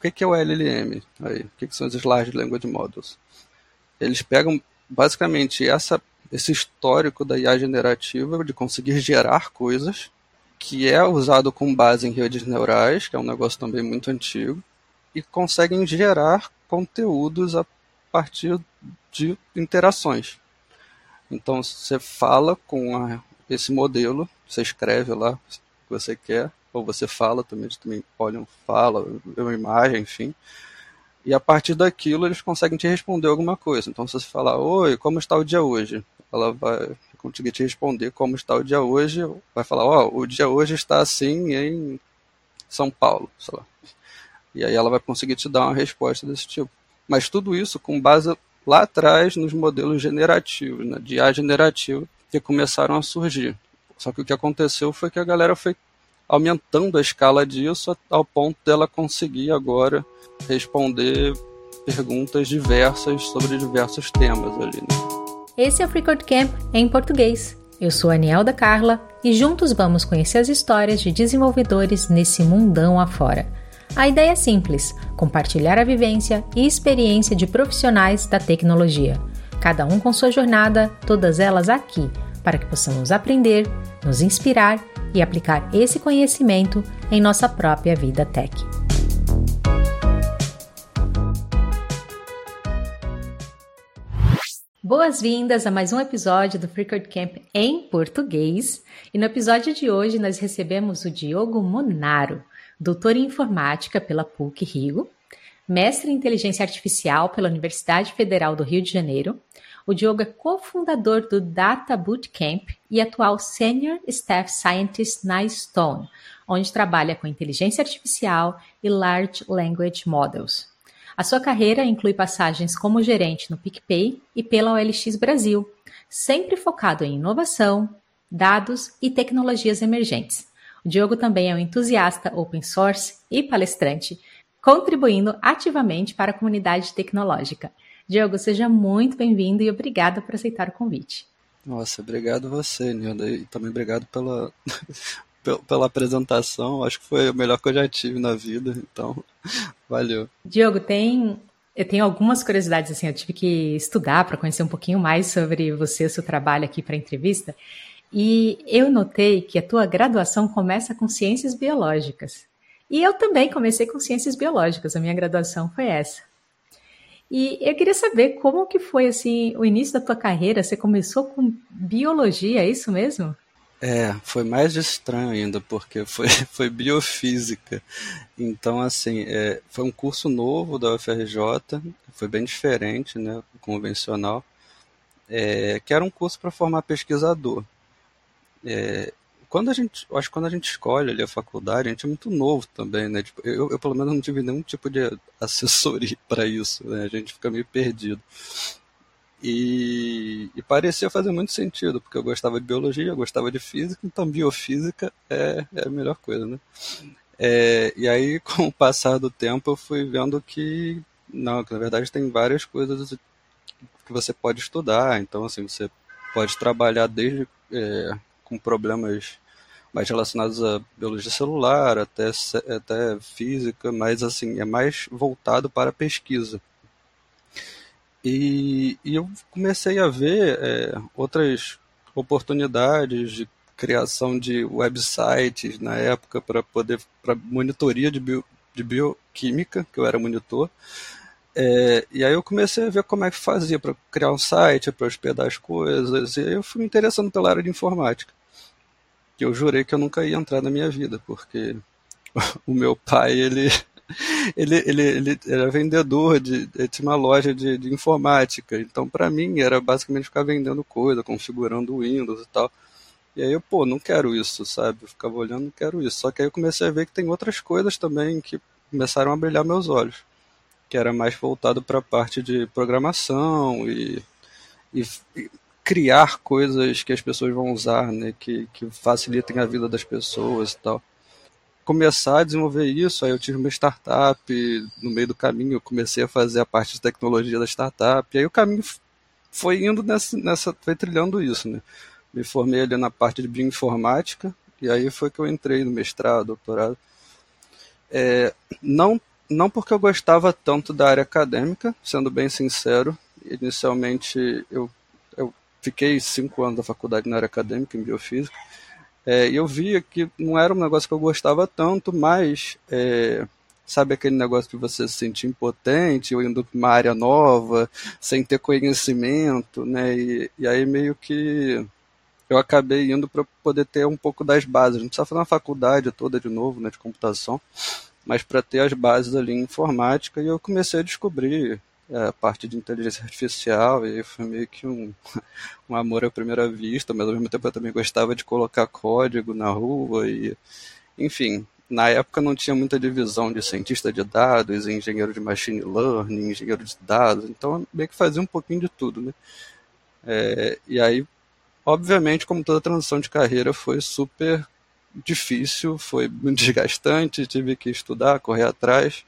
que, que é o LLM? Aí, o que são os Large Language Models? Eles pegam basicamente essa, esse histórico da IA generativa de conseguir gerar coisas, que é usado com base em redes neurais, que é um negócio também muito antigo, e conseguem gerar conteúdos a partir de interações. Então você fala com a, esse modelo, você escreve lá o que você quer, ou você fala também, eles também olham, fala, vê uma imagem, enfim. E a partir daquilo eles conseguem te responder alguma coisa. Então se você falar, oi, como está o dia hoje? Ela vai conseguir te responder como está o dia hoje, vai falar, ó, oh, o dia hoje está assim em São Paulo, sei lá. E aí ela vai conseguir te dar uma resposta desse tipo. Mas tudo isso com base lá atrás nos modelos generativos, né, de IA generativo, que começaram a surgir. Só que o que aconteceu foi que a galera foi aumentando a escala disso ao ponto dela conseguir agora responder perguntas diversas sobre diversos temas ali. Né? Esse é o Freecode Camp em português. Eu sou a Anielda Carla e juntos vamos conhecer as histórias de desenvolvedores nesse mundão afora. A ideia é simples: compartilhar a vivência e experiência de profissionais da tecnologia. Cada um com sua jornada, todas elas aqui, para que possamos aprender, nos inspirar e aplicar esse conhecimento em nossa própria vida tech. Boas-vindas a mais um episódio do Freecode Camp em português. E no episódio de hoje nós recebemos o Diogo Monaro doutor em informática pela PUC Rio, mestre em inteligência artificial pela Universidade Federal do Rio de Janeiro. O Diogo é cofundador do Data Bootcamp e atual Senior Staff Scientist na Stone, onde trabalha com inteligência artificial e Large Language Models. A sua carreira inclui passagens como gerente no PicPay e pela OLX Brasil, sempre focado em inovação, dados e tecnologias emergentes. O Diogo também é um entusiasta open source e palestrante, contribuindo ativamente para a comunidade tecnológica. Diogo, seja muito bem-vindo e obrigada por aceitar o convite. Nossa, obrigado você, Nilda, e também obrigado pela, pela apresentação. Acho que foi o melhor que eu já tive na vida, então valeu. Diogo, tem eu tenho algumas curiosidades assim, eu tive que estudar para conhecer um pouquinho mais sobre você, seu trabalho aqui para a entrevista. E eu notei que a tua graduação começa com ciências biológicas. E eu também comecei com ciências biológicas, a minha graduação foi essa. E eu queria saber como que foi assim o início da tua carreira. Você começou com biologia, é isso mesmo? É, foi mais estranho ainda, porque foi, foi biofísica. Então, assim, é, foi um curso novo da UFRJ, foi bem diferente, né, convencional, é, que era um curso para formar pesquisador. É, quando a gente, acho que quando a gente escolhe ali a faculdade, a gente é muito novo também, né? Tipo, eu, eu, pelo menos não tive nenhum tipo de assessoria para isso, né? A gente fica meio perdido. E, e, parecia fazer muito sentido, porque eu gostava de biologia, eu gostava de física, então biofísica é, é a melhor coisa, né? É, e aí, com o passar do tempo, eu fui vendo que, não, que na verdade tem várias coisas que você pode estudar, então, assim, você pode trabalhar desde é, com problemas mais relacionados à biologia celular, até, até física, mas assim, é mais voltado para a pesquisa. E, e eu comecei a ver é, outras oportunidades de criação de websites na época para poder para monitoria de, bio, de bioquímica, que eu era monitor. É, e aí eu comecei a ver como é que fazia para criar um site, para hospedar as coisas, e eu fui me interessando pela área de informática que eu jurei que eu nunca ia entrar na minha vida, porque o meu pai, ele, ele, ele, ele era vendedor, de, tinha uma loja de, de informática, então para mim era basicamente ficar vendendo coisa, configurando Windows e tal. E aí eu, pô, não quero isso, sabe? Eu ficava olhando, não quero isso. Só que aí eu comecei a ver que tem outras coisas também que começaram a brilhar meus olhos, que era mais voltado para a parte de programação e, e, criar coisas que as pessoas vão usar, né, que, que facilitem a vida das pessoas e tal. Começar a desenvolver isso, aí eu tive uma startup, no meio do caminho eu comecei a fazer a parte de tecnologia da startup, e aí o caminho foi indo nessa, nessa foi trilhando isso, né. Me formei ali na parte de bioinformática, e aí foi que eu entrei no mestrado, doutorado. É, não não porque eu gostava tanto da área acadêmica, sendo bem sincero. Inicialmente eu, fiquei cinco anos da faculdade na área acadêmica, em biofísica, é, e eu via que não era um negócio que eu gostava tanto, mas é, sabe aquele negócio de você se sentir impotente ou indo para uma área nova, sem ter conhecimento, né? E, e aí meio que eu acabei indo para poder ter um pouco das bases. Não precisa fazer uma faculdade toda de novo, né, de computação, mas para ter as bases ali em informática. E eu comecei a descobrir a parte de inteligência artificial e foi meio que um, um amor à primeira vista, mas ao mesmo tempo eu também gostava de colocar código na rua e, enfim, na época não tinha muita divisão de cientista de dados, engenheiro de machine learning, engenheiro de dados, então meio que fazia um pouquinho de tudo, né? É, e aí, obviamente, como toda transição de carreira, foi super difícil, foi muito desgastante, tive que estudar, correr atrás.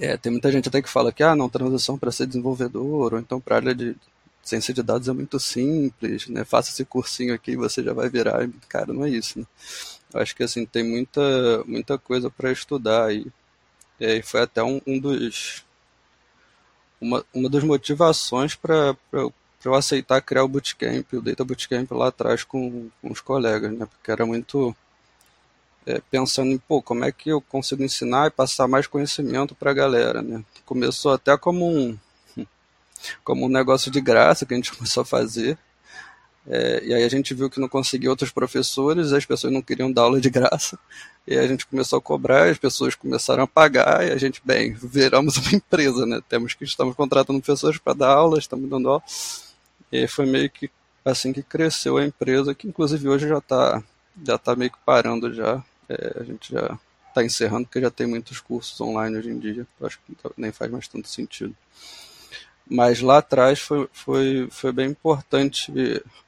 É, tem muita gente até que fala que ah, não, transição para ser desenvolvedor, ou então para área de ciência de dados é muito simples, né? Faça esse cursinho aqui e você já vai virar. Cara, não é isso, né? acho que assim tem muita muita coisa para estudar e, e foi até um, um dos uma, uma das motivações para eu aceitar criar o bootcamp, o Data Bootcamp lá atrás com, com os colegas, né? Porque era muito é, pensando em, pô, como é que eu consigo ensinar e passar mais conhecimento para a galera, né? Começou até como um como um negócio de graça que a gente começou a fazer, é, e aí a gente viu que não conseguia outros professores, as pessoas não queriam dar aula de graça, e a gente começou a cobrar, as pessoas começaram a pagar, e a gente, bem, viramos uma empresa, né? Temos que estamos contratando pessoas para dar aula, estamos dando aula. E foi meio que assim que cresceu a empresa, que inclusive hoje já está já tá meio que parando já. É, a gente já está encerrando porque já tem muitos cursos online hoje em dia. Acho que nem faz mais tanto sentido mas lá atrás foi, foi, foi bem importante,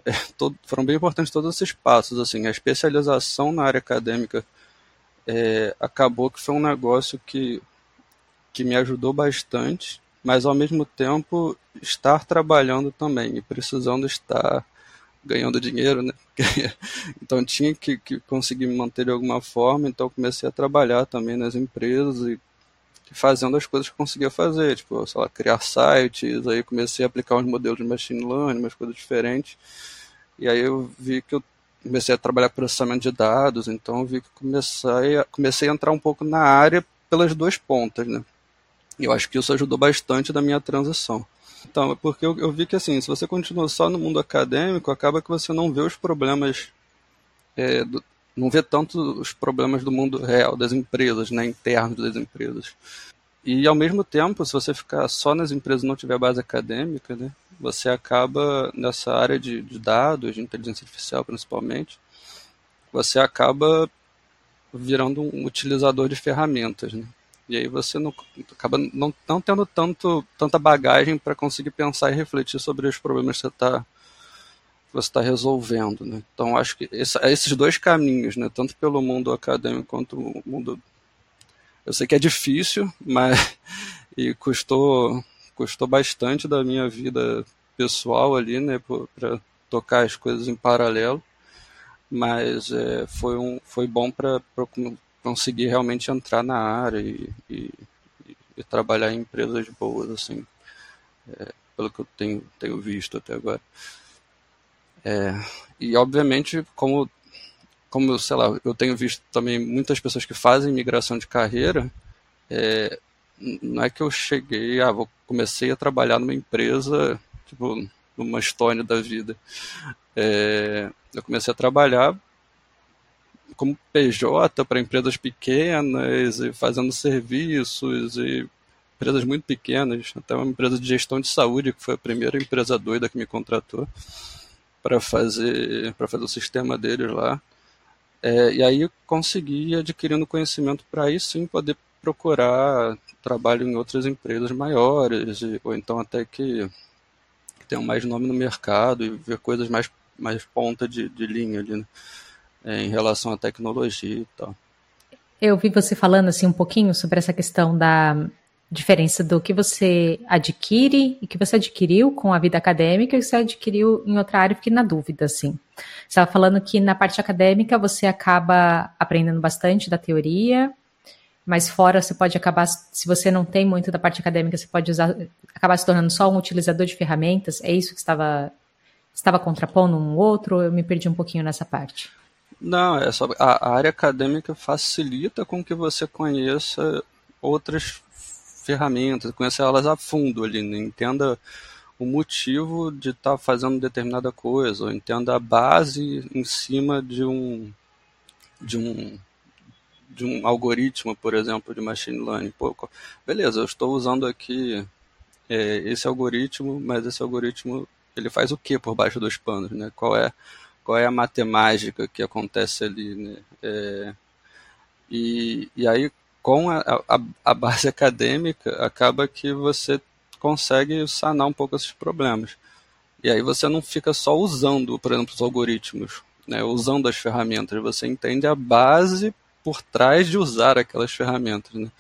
é, todo, foram bem importantes todos esses passos, assim, a especialização na área acadêmica é, acabou que foi um negócio que, que me ajudou bastante, mas ao mesmo tempo estar trabalhando também e precisando estar ganhando dinheiro, né? então tinha que, que conseguir me manter de alguma forma, então comecei a trabalhar também nas empresas e fazendo as coisas que eu conseguia fazer, tipo, sei lá, criar sites, aí comecei a aplicar uns modelos de machine learning, umas coisas diferentes. E aí eu vi que eu comecei a trabalhar processamento de dados, então vi que comecei a, comecei a entrar um pouco na área pelas duas pontas, né? E eu acho que isso ajudou bastante da minha transição. Então, é porque eu, eu vi que assim, se você continua só no mundo acadêmico, acaba que você não vê os problemas é, do, não vê tanto os problemas do mundo real, das empresas, né, internos das empresas. E ao mesmo tempo, se você ficar só nas empresas e não tiver base acadêmica, né, você acaba nessa área de, de dados, de inteligência artificial principalmente, você acaba virando um utilizador de ferramentas, né? E aí você não, acaba não, não tendo tanto, tanta bagagem para conseguir pensar e refletir sobre os problemas que você está você está resolvendo. Né? Então, acho que esse, esses dois caminhos, né? tanto pelo mundo acadêmico quanto o mundo. Eu sei que é difícil, mas. e custou, custou bastante da minha vida pessoal ali, né? Para tocar as coisas em paralelo. Mas é, foi, um, foi bom para conseguir realmente entrar na área e, e, e, trabalhar em empresas boas, assim. É, pelo que eu tenho, tenho visto até agora. É, e obviamente, como, como, sei lá, eu tenho visto também muitas pessoas que fazem migração de carreira, é, não é que eu cheguei, ah, vou, comecei a trabalhar numa empresa, tipo, numa história da vida. É, eu comecei a trabalhar como PJ para empresas pequenas e fazendo serviços e empresas muito pequenas, até uma empresa de gestão de saúde que foi a primeira empresa doida que me contratou para fazer para fazer o sistema deles lá. É, e aí consegui adquirindo conhecimento para aí sim poder procurar trabalho em outras empresas maiores, ou então até que tenham mais nome no mercado e ver coisas mais, mais ponta de, de linha ali, né? É, em relação à tecnologia e tal. Eu vi você falando assim um pouquinho sobre essa questão da diferença do que você adquire e que você adquiriu com a vida acadêmica e que você adquiriu em outra área, fiquei na dúvida, assim. Você estava falando que na parte acadêmica você acaba aprendendo bastante da teoria mas fora você pode acabar, se você não tem muito da parte acadêmica, você pode usar, acabar se tornando só um utilizador de ferramentas. É isso que estava estava contrapondo um outro? Eu me perdi um pouquinho nessa parte. Não, é só a, área acadêmica facilita com que você conheça outras ferramentas, conheça elas a fundo ali, né? entenda o motivo de estar tá fazendo determinada coisa, ou entenda a base em cima de um de um de um algoritmo, por exemplo, de machine learning. Pô, beleza, eu estou usando aqui é, esse algoritmo, mas esse algoritmo ele faz o que por baixo dos panos, né? Qual é qual é a matemática que acontece ali, né? É, e, e aí com a, a, a base acadêmica acaba que você consegue sanar um pouco esses problemas. E aí você não fica só usando, por exemplo, os algoritmos, né, usando as ferramentas, você entende a base por trás de usar aquelas ferramentas. Né?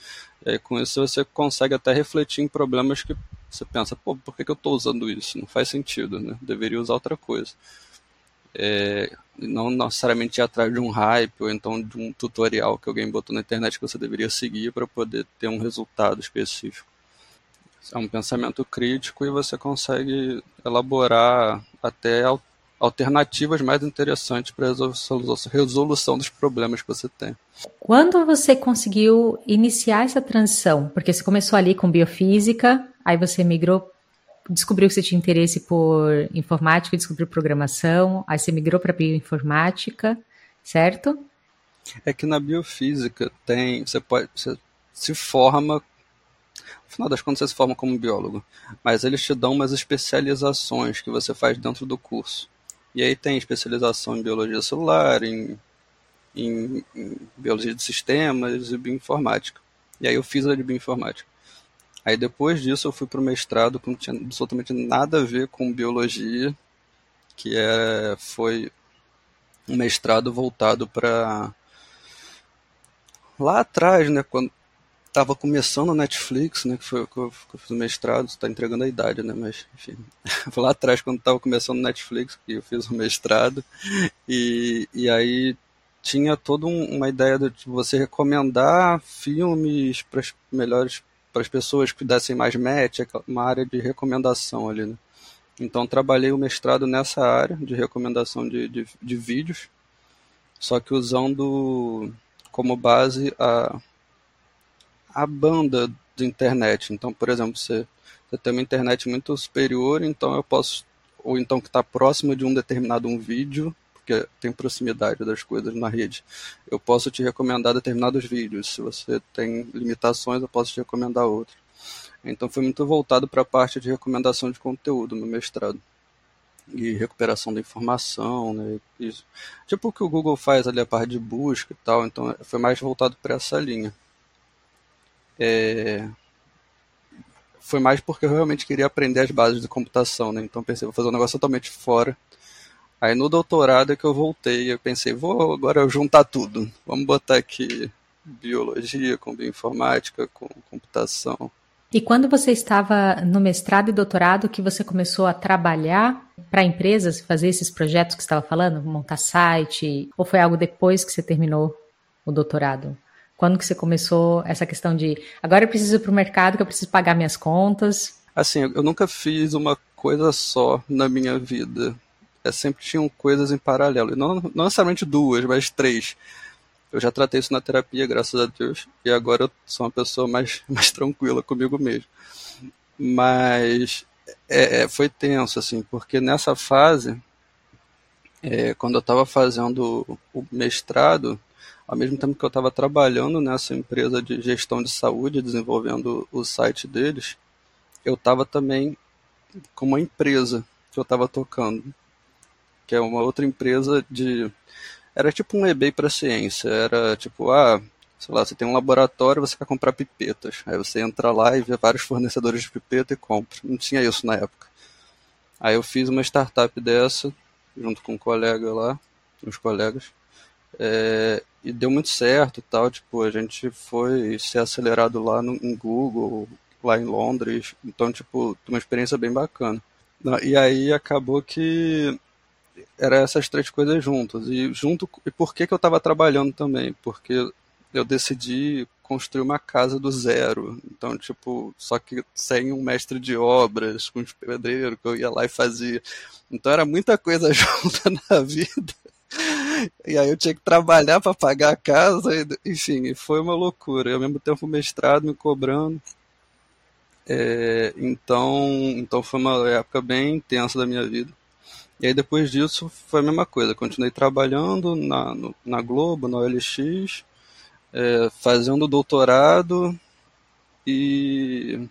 E aí, com isso você consegue até refletir em problemas que você pensa, pô, por que, que eu estou usando isso? Não faz sentido, né? Deveria usar outra coisa. É, não necessariamente atrás de um hype ou então de um tutorial que alguém botou na internet que você deveria seguir para poder ter um resultado específico. É um pensamento crítico e você consegue elaborar até alternativas mais interessantes para a resolução dos problemas que você tem. Quando você conseguiu iniciar essa transição? Porque você começou ali com biofísica, aí você migrou, descobriu que você tinha interesse por informática, descobriu programação, aí você migrou para bioinformática, certo? É que na biofísica tem, você pode, você se forma no final das contas você se forma como biólogo, mas eles te dão umas especializações que você faz dentro do curso. E aí tem especialização em biologia celular, em, em, em biologia de sistemas e bioinformática. E aí eu fiz a de bioinformática. Aí depois disso eu fui para o mestrado que não tinha absolutamente nada a ver com biologia, que é, foi um mestrado voltado para lá atrás, né, quando estava começando a Netflix, né, que foi que eu, que eu fiz o mestrado, está entregando a idade, né, mas enfim, lá atrás quando estava começando a Netflix que eu fiz o mestrado. E, e aí tinha toda um, uma ideia de você recomendar filmes para as melhores para as pessoas que dessem mais match, uma área de recomendação ali, né? Então trabalhei o mestrado nessa área de recomendação de, de, de vídeos, só que usando como base a a banda de internet. Então, por exemplo, você, você tem uma internet muito superior, então eu posso, ou então que está próximo de um determinado um vídeo, porque tem proximidade das coisas na rede. Eu posso te recomendar determinados vídeos. Se você tem limitações, eu posso te recomendar outros. Então foi muito voltado para a parte de recomendação de conteúdo no mestrado. E recuperação da informação, né? Isso. Tipo o que o Google faz ali, a parte de busca e tal. Então foi mais voltado para essa linha. É... Foi mais porque eu realmente queria aprender as bases de computação, né? Então pensei, vou fazer um negócio totalmente fora. Aí no doutorado é que eu voltei, eu pensei, vou agora juntar tudo. Vamos botar aqui biologia com bioinformática, com computação. E quando você estava no mestrado e doutorado, que você começou a trabalhar para empresas, fazer esses projetos que você estava falando, montar site, ou foi algo depois que você terminou o doutorado? Quando que você começou essa questão de agora eu preciso ir para o mercado que eu preciso pagar minhas contas? Assim, eu nunca fiz uma coisa só na minha vida. É, sempre tinham coisas em paralelo. Não, não necessariamente duas, mas três. Eu já tratei isso na terapia, graças a Deus. E agora eu sou uma pessoa mais, mais tranquila comigo mesmo. Mas é, é foi tenso, assim, porque nessa fase, é, quando eu estava fazendo o mestrado, ao mesmo tempo que eu estava trabalhando nessa empresa de gestão de saúde, desenvolvendo o site deles, eu estava também com uma empresa que eu estava tocando, que é uma outra empresa de. Era tipo um eBay para ciência. Era tipo, ah, sei lá, você tem um laboratório você quer comprar pipetas. Aí você entra lá e vê vários fornecedores de pipeta e compra. Não tinha isso na época. Aí eu fiz uma startup dessa, junto com um colega lá, uns colegas. É, e deu muito certo tal, tipo, a gente foi ser acelerado lá no, em Google, lá em Londres, então, tipo, uma experiência bem bacana. E aí acabou que era essas três coisas juntas. E junto e por que, que eu estava trabalhando também? Porque eu decidi construir uma casa do zero. Então, tipo, só que sem um mestre de obras, com os pedreiros que eu ia lá e fazia. Então era muita coisa junta na vida. E aí eu tinha que trabalhar para pagar a casa, enfim, foi uma loucura. E ao mesmo tempo mestrado me cobrando. É, então, então foi uma época bem intensa da minha vida. E aí depois disso foi a mesma coisa, continuei trabalhando na, no, na Globo, na OLX, é, fazendo doutorado e,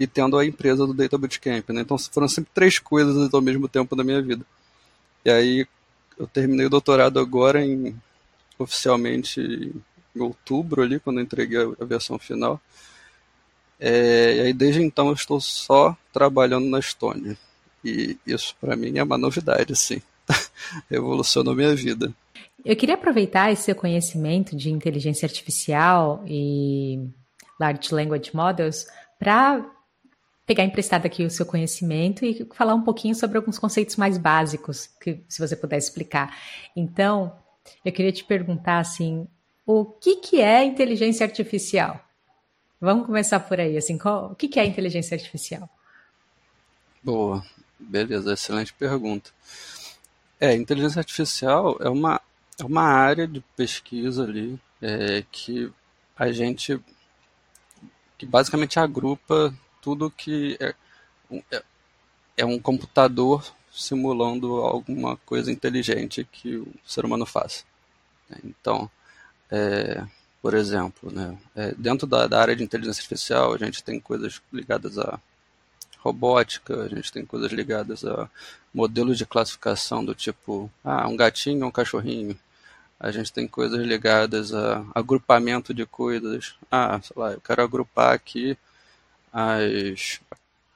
e tendo a empresa do Data Bootcamp. Né? Então foram sempre três coisas ao mesmo tempo da minha vida. E aí eu terminei o doutorado agora em oficialmente em outubro ali, quando entreguei a, a versão final. É, e aí desde então eu estou só trabalhando na Estônia. E isso para mim é uma novidade, assim. Revolucionou minha vida. Eu queria aproveitar esse seu conhecimento de inteligência artificial e Large Language Models para pegar emprestado aqui o seu conhecimento e falar um pouquinho sobre alguns conceitos mais básicos, que se você puder explicar. Então, eu queria te perguntar assim, o que, que é inteligência artificial? Vamos começar por aí, assim, qual, o que, que é inteligência artificial? Boa, beleza, excelente pergunta. É, inteligência artificial é uma é uma área de pesquisa ali é, que a gente que basicamente agrupa tudo que é, é, é um computador simulando alguma coisa inteligente que o ser humano faz. Então, é, por exemplo, né, é, dentro da, da, área de inteligência artificial, a gente tem coisas ligadas a robótica, a gente tem coisas ligadas a modelos de classificação do tipo, ah, um gatinho ou um cachorrinho. A gente tem coisas ligadas a agrupamento de coisas. Ah, sei lá, eu quero agrupar aqui as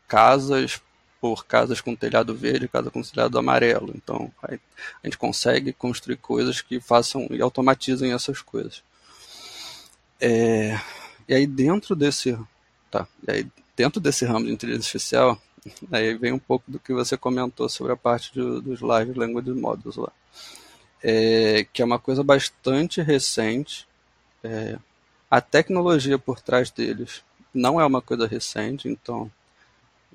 casas por casas com telhado verde, casa com telhado amarelo. Então, a gente consegue construir coisas que façam e automatizem essas coisas. É, e aí dentro desse, tá? E aí dentro desse ramo de inteligência artificial, aí vem um pouco do que você comentou sobre a parte do, dos Large Language Models lá é, que é uma coisa bastante recente. É, a tecnologia por trás deles não é uma coisa recente, então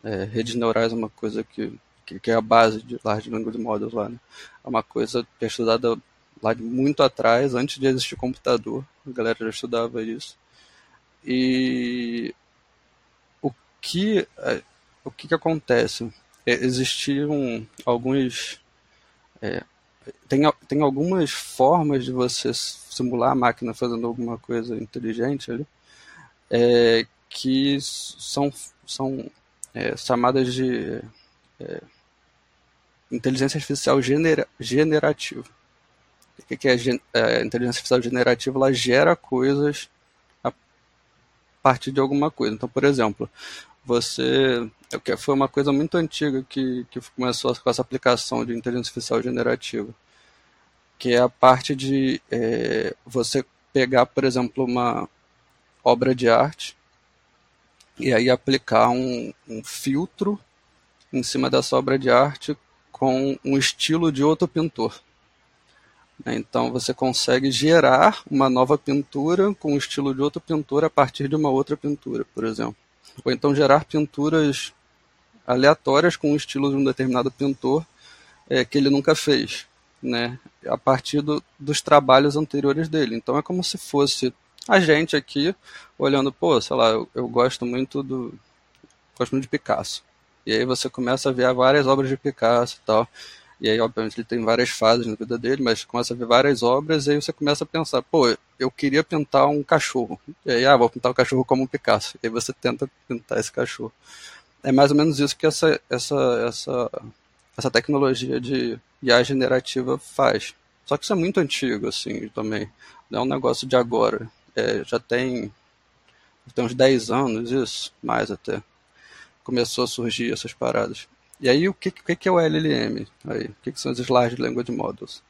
é, redes neurais é uma coisa que, que, que, é a base de Large Language Models lá. Né? É uma coisa que é estudada lá de muito atrás, antes de existir computador, a galera já estudava isso. E que, é, o que, que acontece? É, existiam alguns é, tem, tem algumas formas de você simular a máquina fazendo alguma coisa inteligente ali, é, que são, são é, chamadas de é, inteligência artificial genera, generativa. O que, é, é inteligência artificial generativa? Ela gera coisas a partir de alguma coisa. Então, por exemplo, você é foi uma coisa muito antiga que, que começou com essa aplicação de inteligência artificial generativa, que é a parte de é, você pegar, por exemplo, uma obra de arte e aí aplicar um, um filtro em cima dessa obra de arte com um estilo de outro pintor. Então você consegue gerar uma nova pintura com o estilo de outro pintor a partir de uma outra pintura, por exemplo. Ou então gerar pinturas aleatórias com o estilo de um determinado pintor é, que ele nunca fez, né? A partir do, dos trabalhos anteriores dele. Então é como se fosse a gente aqui olhando, pô, sei lá, eu, eu gosto muito do gosto muito de Picasso. E aí você começa a ver várias obras de Picasso e tal. E aí, obviamente, ele tem várias fases na vida dele, mas começa a ver várias obras, e aí você começa a pensar, pô, eu queria pintar um cachorro. E aí, ah, vou pintar o um cachorro como um Picasso. E aí você tenta pintar esse cachorro é mais ou menos isso que essa, essa, essa, essa tecnologia de IA generativa faz. Só que isso é muito antigo, assim, também. Não é um negócio de agora. É, já tem, tem uns 10 anos isso, mais até. Começou a surgir essas paradas. E aí, o que, que, que é o LLM? Aí, o que, que são os Large Language Models?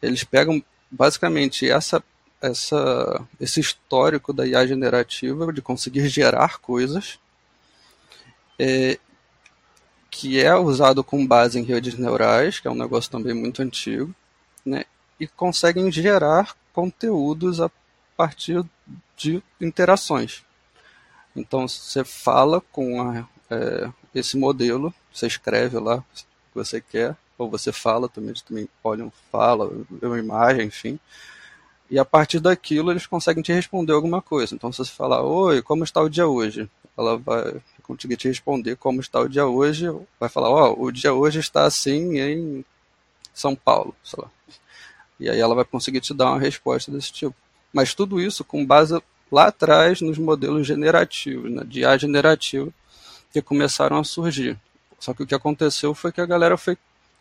Eles pegam, basicamente, essa, essa, esse histórico da IA generativa de conseguir gerar coisas é, que é usado com base em redes neurais, que é um negócio também muito antigo, né, e conseguem gerar conteúdos a partir de interações. Então você fala com a, é, esse modelo, você escreve lá o que você quer, ou você fala também, eles também olham, fala, uma imagem, enfim. E a partir daquilo eles conseguem te responder alguma coisa. Então se você falar, oi, como está o dia hoje? Ela vai conseguir te responder como está o dia hoje, vai falar, ó, oh, o dia hoje está assim em São Paulo, sei lá. E aí ela vai conseguir te dar uma resposta desse tipo. Mas tudo isso com base lá atrás nos modelos generativos, né, de IA generativo, que começaram a surgir. Só que o que aconteceu foi que a galera foi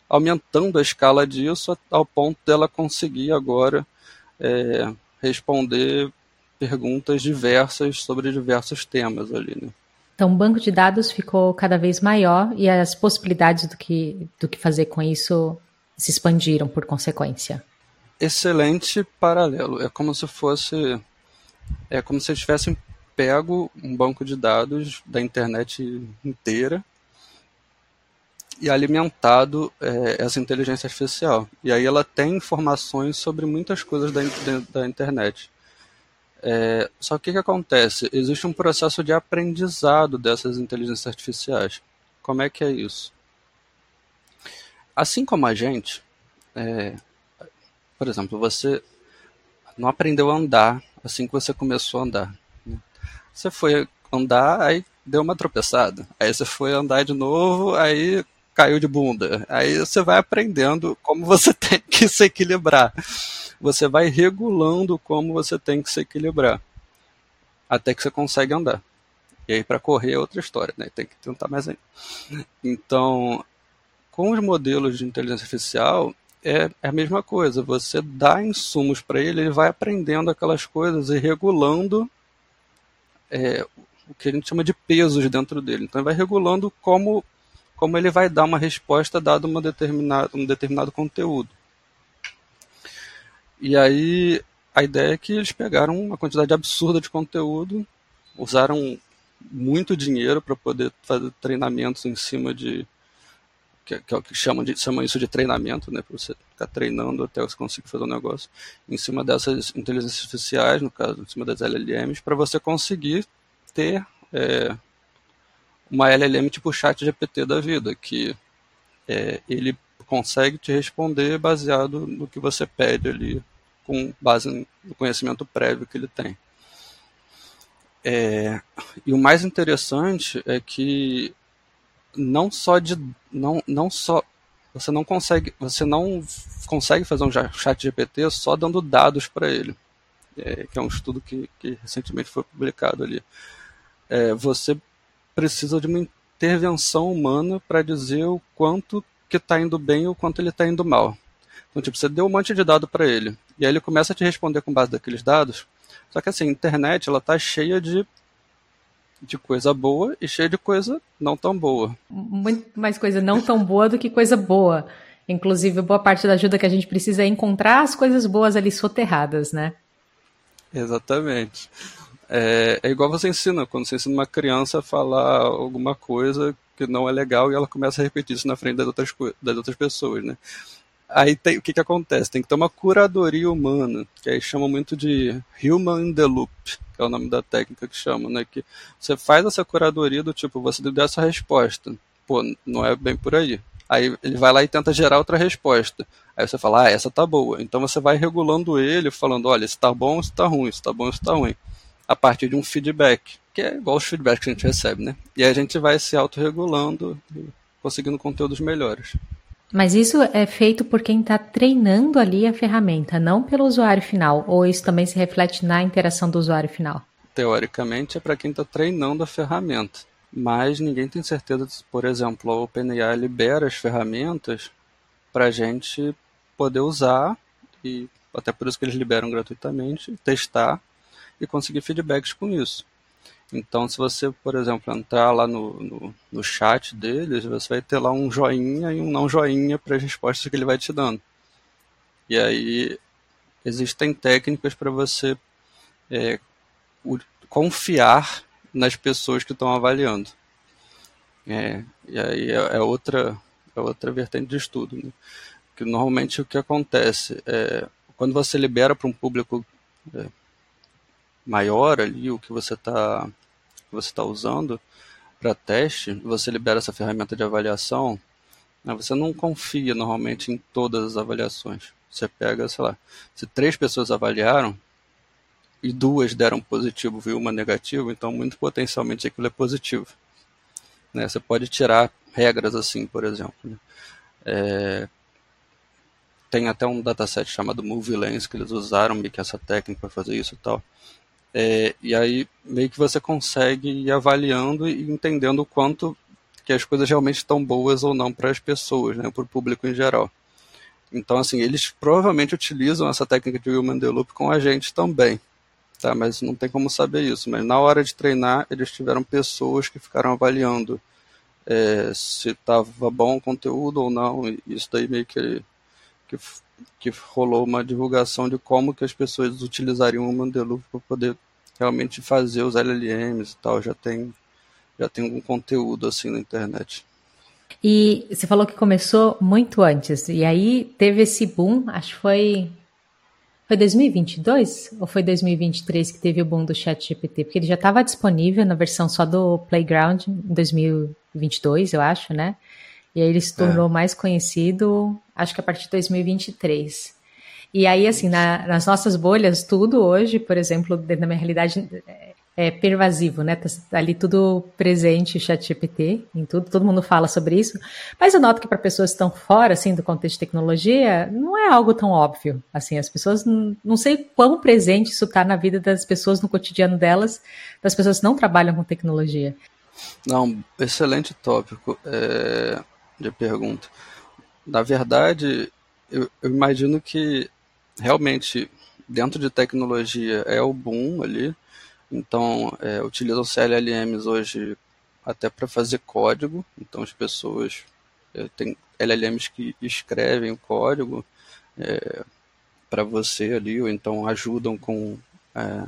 aumentando a escala disso ao ponto dela conseguir agora é, responder perguntas diversas sobre diversos temas ali. Né? Então, o banco de dados ficou cada vez maior e as possibilidades do que, do que fazer com isso se expandiram por consequência. Excelente paralelo. É como se fosse. É como se tivessem pego um banco de dados da internet inteira e alimentado é, essa inteligência artificial. E aí ela tem informações sobre muitas coisas da, da internet. É, só que o que acontece? Existe um processo de aprendizado dessas inteligências artificiais. Como é que é isso? Assim como a gente, é, por exemplo, você não aprendeu a andar assim que você começou a andar. Né? Você foi andar, aí deu uma tropeçada. Aí você foi andar de novo, aí caiu de bunda. Aí você vai aprendendo como você tem que se equilibrar. Você vai regulando como você tem que se equilibrar. Até que você consegue andar. E aí para correr é outra história, né? Tem que tentar mais ainda. Então, com os modelos de inteligência artificial, é, é a mesma coisa. Você dá insumos para ele, ele vai aprendendo aquelas coisas e regulando é, o que a gente chama de pesos dentro dele. Então, ele vai regulando como como ele vai dar uma resposta dado uma determinada, um determinado conteúdo. E aí a ideia é que eles pegaram uma quantidade absurda de conteúdo, usaram muito dinheiro para poder fazer treinamentos em cima de que, que é o que chamam, de, chamam isso de treinamento, né, para você ficar treinando até você conseguir fazer um negócio, em cima dessas inteligências artificiais, no caso, em cima das LLMs, para você conseguir ter é, uma LLM tipo chat GPT da vida, que é, ele consegue te responder baseado no que você pede ali, com base no conhecimento prévio que ele tem. É, e o mais interessante é que não só de não, não só você não consegue você não consegue fazer um chat GPT só dando dados para ele é, que é um estudo que, que recentemente foi publicado ali é, você precisa de uma intervenção humana para dizer o quanto que está indo bem e o quanto ele está indo mal. Então, tipo, você deu um monte de dado para ele, e aí ele começa a te responder com base daqueles dados, só que assim, a internet, ela tá cheia de, de coisa boa e cheia de coisa não tão boa. Muito mais coisa não tão boa do que coisa boa. Inclusive, boa parte da ajuda que a gente precisa é encontrar as coisas boas ali soterradas, né? Exatamente. É, é igual você ensina, quando você ensina uma criança a falar alguma coisa que não é legal e ela começa a repetir isso na frente das outras, das outras pessoas, né? Aí tem, o que, que acontece? Tem que ter uma curadoria humana, que aí chama muito de human in the loop, que é o nome da técnica que chama, né? Que você faz essa curadoria do tipo, você deu essa resposta. Pô, não é bem por aí. Aí ele vai lá e tenta gerar outra resposta. Aí você fala, ah, essa tá boa. Então você vai regulando ele, falando, olha, isso tá bom, isso tá ruim, isso tá bom, isso tá ruim a partir de um feedback, que é igual os feedbacks que a gente recebe, né? E aí a gente vai se autorregulando e conseguindo conteúdos melhores. Mas isso é feito por quem está treinando ali a ferramenta, não pelo usuário final, ou isso também se reflete na interação do usuário final? Teoricamente é para quem está treinando a ferramenta, mas ninguém tem certeza, se, por exemplo, a OpenAI libera as ferramentas para a gente poder usar e até por isso que eles liberam gratuitamente, testar e conseguir feedbacks com isso. Então, se você, por exemplo, entrar lá no, no, no chat deles, você vai ter lá um joinha e um não joinha para as respostas que ele vai te dando. E aí existem técnicas para você é, confiar nas pessoas que estão avaliando. É, e aí é, é, outra, é outra vertente de estudo. Né? Que normalmente o que acontece é quando você libera para um público é, maior ali, o que você está você tá usando para teste, você libera essa ferramenta de avaliação, né, você não confia normalmente em todas as avaliações. Você pega, sei lá, se três pessoas avaliaram e duas deram positivo e uma negativo, então muito potencialmente aquilo é positivo. Né? Você pode tirar regras assim, por exemplo. Né? É, tem até um dataset chamado Movie Lens que eles usaram meio que essa técnica para fazer isso e tal. É, e aí meio que você consegue ir avaliando e entendendo o quanto que as coisas realmente estão boas ou não para as pessoas, né, para o público em geral. Então, assim, eles provavelmente utilizam essa técnica de Human the Loop com a gente também, tá? Mas não tem como saber isso. Mas na hora de treinar, eles tiveram pessoas que ficaram avaliando é, se estava bom o conteúdo ou não. E isso daí meio que, que que rolou uma divulgação de como que as pessoas utilizariam o Mandeloof para poder realmente fazer os LLMs e tal. Já tem, já tem algum conteúdo assim na internet. E você falou que começou muito antes, e aí teve esse boom, acho que foi. Foi 2022 ou foi 2023 que teve o boom do Chat GPT? Porque ele já estava disponível na versão só do Playground em 2022, eu acho, né? E aí ele se tornou é. mais conhecido, acho que a partir de 2023. E aí, assim, na, nas nossas bolhas, tudo hoje, por exemplo, dentro da minha realidade, é, é pervasivo, né? Tá, tá ali tudo presente, chat GPT, em tudo, todo mundo fala sobre isso. Mas eu noto que para pessoas que estão fora, assim, do contexto de tecnologia, não é algo tão óbvio. Assim, as pessoas, não, não sei quão presente isso está na vida das pessoas, no cotidiano delas, das pessoas que não trabalham com tecnologia. Não, excelente tópico. É, de pergunta. Na verdade, eu, eu imagino que realmente dentro de tecnologia é o boom ali. Então, é, utilizam LLMs hoje até para fazer código. Então, as pessoas é, têm LLMs que escrevem o código é, para você ali, ou então ajudam com, é,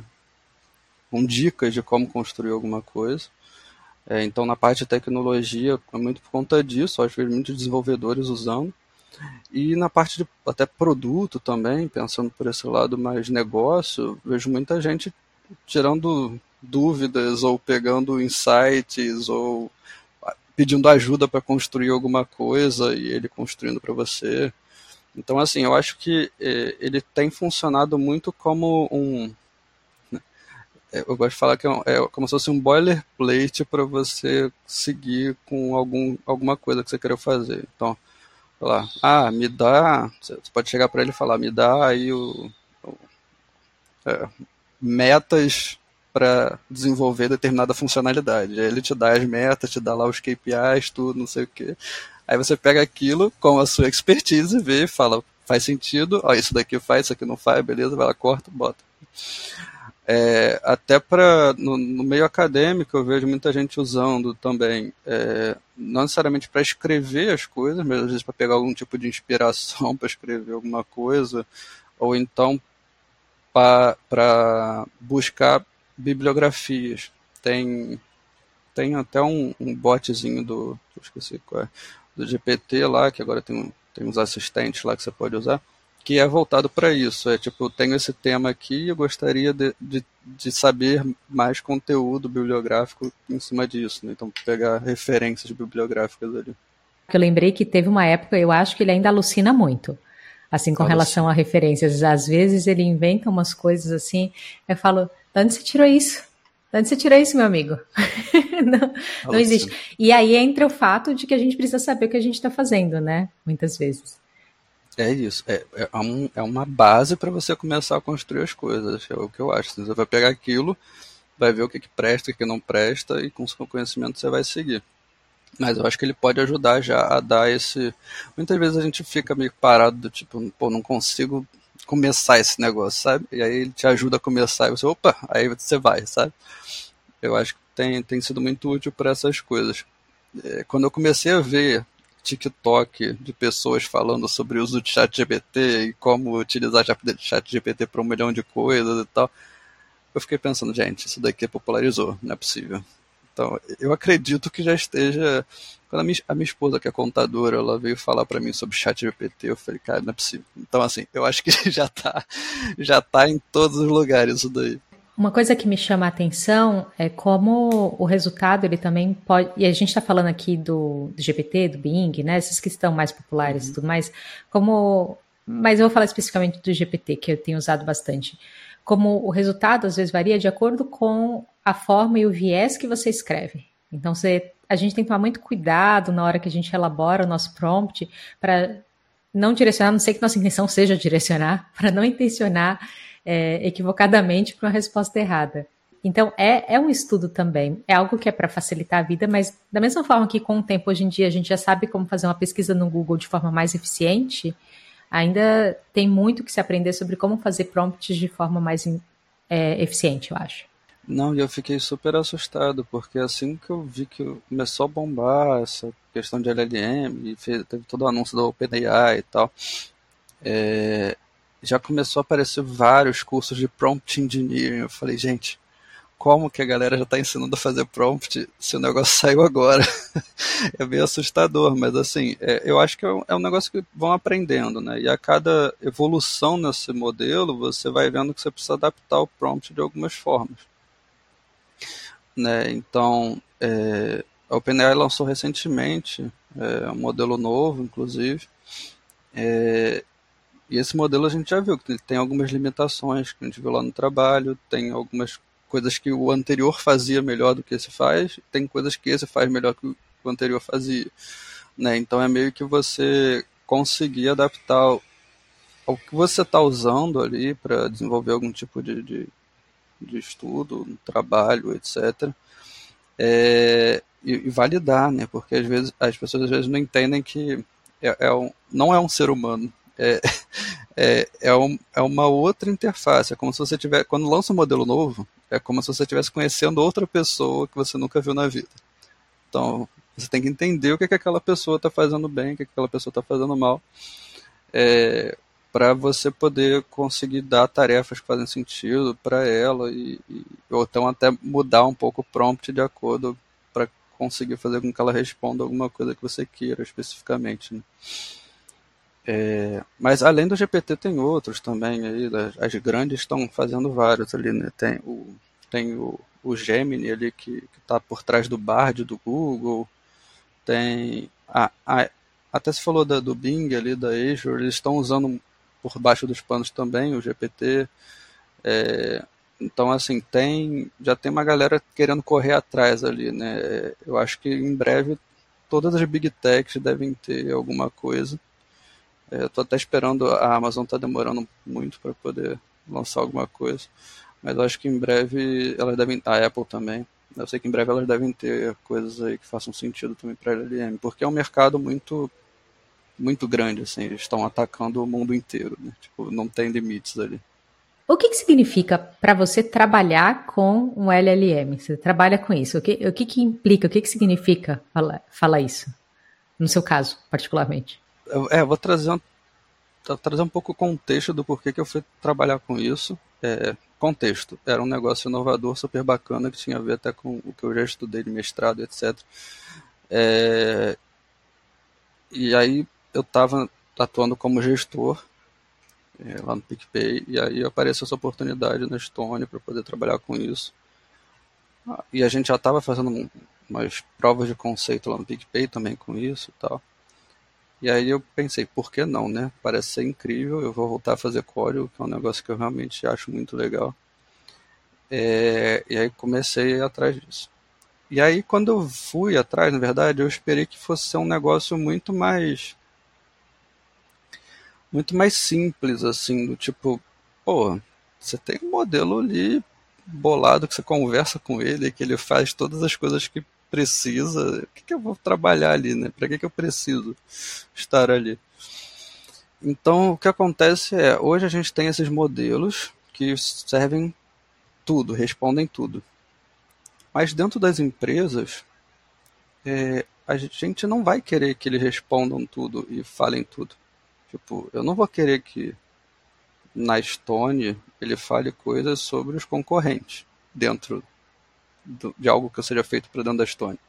com dicas de como construir alguma coisa. É, então, na parte de tecnologia, é muito por conta disso, acho que muitos desenvolvedores usando. E na parte de até produto também, pensando por esse lado mais negócio, vejo muita gente tirando dúvidas ou pegando insights ou pedindo ajuda para construir alguma coisa e ele construindo para você. Então, assim, eu acho que eh, ele tem funcionado muito como um, eu gosto de falar que é, é como se fosse um boilerplate para você seguir com algum, alguma coisa que você queira fazer. Então, lá, ah, me dá, você pode chegar para ele e falar, me dá aí o, o é, metas para desenvolver determinada funcionalidade. Ele te dá as metas, te dá lá os KPIs, tudo, não sei o que. Aí você pega aquilo com a sua expertise, vê fala, faz sentido, ó, isso daqui faz, isso aqui não faz, beleza, vai lá, corta, bota. É, até para no, no, meio acadêmico eu vejo muita gente usando também, é, não necessariamente para escrever as coisas, mas às vezes para pegar algum tipo de inspiração para escrever alguma coisa, ou então para buscar bibliografias. Tem, tem até um, um botzinho do, esqueci qual é, do GPT lá, que agora tem, tem uns assistentes lá que você pode usar que é voltado para isso. É tipo, eu tenho esse tema aqui e eu gostaria de, de, de, saber mais conteúdo bibliográfico em cima disso. Né? Então, pegar referências bibliográficas ali. Eu lembrei que teve uma época, eu acho que ele ainda alucina muito. Assim, com relação a referências. Às vezes ele inventa umas coisas assim, eu falo, de onde você tirou isso? De onde você tirou isso, meu amigo? não, não existe. E aí entra o fato de que a gente precisa saber o que a gente está fazendo, né? Muitas vezes. É isso. É, é, um, é uma base para você começar a construir as coisas. É o que eu acho. Você vai pegar aquilo, vai ver o que, que presta, o que, que não presta, e com o seu conhecimento você vai seguir. Mas eu acho que ele pode ajudar já a dar esse. Muitas vezes a gente fica meio parado do tipo, pô, não consigo começar esse negócio, sabe? E aí ele te ajuda a começar e você, opa, aí você vai, sabe? Eu acho que tem, tem sido muito útil para essas coisas. É, quando eu comecei a ver TikTok de pessoas falando sobre o uso de chat GPT e como utilizar chat GPT para um milhão de coisas e tal. Eu fiquei pensando, gente, isso daqui popularizou, não é possível. Então, eu acredito que já esteja. Quando a minha, a minha esposa, que é contadora, ela veio falar para mim sobre chat GPT, eu falei, cara, não é possível. Então, assim, eu acho que já tá, já tá em todos os lugares isso daí. Uma coisa que me chama a atenção é como o resultado ele também pode. E a gente está falando aqui do, do, GPT, do Bing, né? Esses que estão mais populares e uhum. tudo mais. Como. Mas eu vou falar especificamente do GPT, que eu tenho usado bastante. Como o resultado às vezes varia de acordo com a forma e o viés que você escreve. Então, você, a gente tem que tomar muito cuidado na hora que a gente elabora o nosso prompt para não direcionar, não sei que nossa intenção seja direcionar, para não intencionar é, equivocadamente para uma resposta errada. Então, é, é um estudo também, é algo que é para facilitar a vida, mas da mesma forma que com o tempo hoje em dia a gente já sabe como fazer uma pesquisa no Google de forma mais eficiente, ainda tem muito que se aprender sobre como fazer prompts de forma mais é, eficiente, eu acho. Não, e eu fiquei super assustado, porque assim que eu vi que começou a bombar essa questão de LLM, e fez, teve todo o anúncio do OpenAI e tal, é, já começou a aparecer vários cursos de prompt engineering. Eu falei, gente, como que a galera já está ensinando a fazer prompt se o negócio saiu agora? é bem assustador, mas assim, é, eu acho que é um, é um, negócio que vão aprendendo, né? E a cada evolução nesse modelo, você vai vendo que você precisa adaptar o prompt de algumas formas. Né? Então, é, a OpenAI lançou recentemente é, um modelo novo, inclusive, é, e esse modelo a gente já viu que ele tem algumas limitações que a gente viu lá no trabalho, tem algumas coisas que o anterior fazia melhor do que esse faz, tem coisas que esse faz melhor que o anterior fazia. Né? Então é meio que você conseguir adaptar ao que você está usando ali para desenvolver algum tipo de, de, de estudo, trabalho, etc. É, e, e, validar, né? Porque às vezes as pessoas às vezes não entendem que é, é um, não é um ser humano, é, é, é, um, é uma outra interface. É como se você tiver. Quando lança um modelo novo, é como se você estivesse conhecendo outra pessoa que você nunca viu na vida. Então, você tem que entender o que, é que aquela pessoa está fazendo bem, o que, é que aquela pessoa está fazendo mal, é, para você poder conseguir dar tarefas que fazem sentido para ela, e, e, ou então até mudar um pouco o prompt de acordo para conseguir fazer com que ela responda alguma coisa que você queira especificamente. Né? É, mas além do GPT tem outros também aí, as grandes estão fazendo vários ali, né? Tem o, tem o, o Gemini ali que está por trás do Bard do Google, tem a, a até se falou da, do Bing ali, da Azure, eles estão usando por baixo dos panos também o GPT. É, então assim, tem já tem uma galera querendo correr atrás ali, né? Eu acho que em breve todas as big techs devem ter alguma coisa eu tô até esperando, a Amazon tá demorando muito para poder lançar alguma coisa, mas acho que em breve elas devem, a Apple também, eu sei que em breve elas devem ter coisas aí que façam sentido também para a LLM, porque é um mercado muito muito grande, assim, eles estão atacando o mundo inteiro, né? Tipo, não tem limites ali. O que, que significa para você trabalhar com um LLM? Você trabalha com isso? O que, o que, que implica? O que, que significa falar, falar isso? No seu caso, particularmente? É, vou trazer um, trazer um pouco o contexto do porquê que eu fui trabalhar com isso. É, contexto, era um negócio inovador, super bacana, que tinha a ver até com o que eu já estudei de mestrado, etc. É, e aí eu estava atuando como gestor é, lá no PicPay, e aí apareceu essa oportunidade na Stone para poder trabalhar com isso. E a gente já estava fazendo umas provas de conceito lá no PicPay também com isso e tal. E aí eu pensei, por que não, né? Parece ser incrível, eu vou voltar a fazer código, que é um negócio que eu realmente acho muito legal. É, e aí comecei atrás disso. E aí quando eu fui atrás, na verdade, eu esperei que fosse ser um negócio muito mais muito mais simples assim, do tipo, pô, você tem um modelo ali bolado que você conversa com ele, que ele faz todas as coisas que precisa, o que, que eu vou trabalhar ali, né? Para que, que eu preciso estar ali? Então, o que acontece é, hoje a gente tem esses modelos que servem tudo, respondem tudo. Mas dentro das empresas, é, a gente não vai querer que eles respondam tudo e falem tudo. Tipo, eu não vou querer que na Stone ele fale coisas sobre os concorrentes dentro de algo que seja feito para dentro da Stone.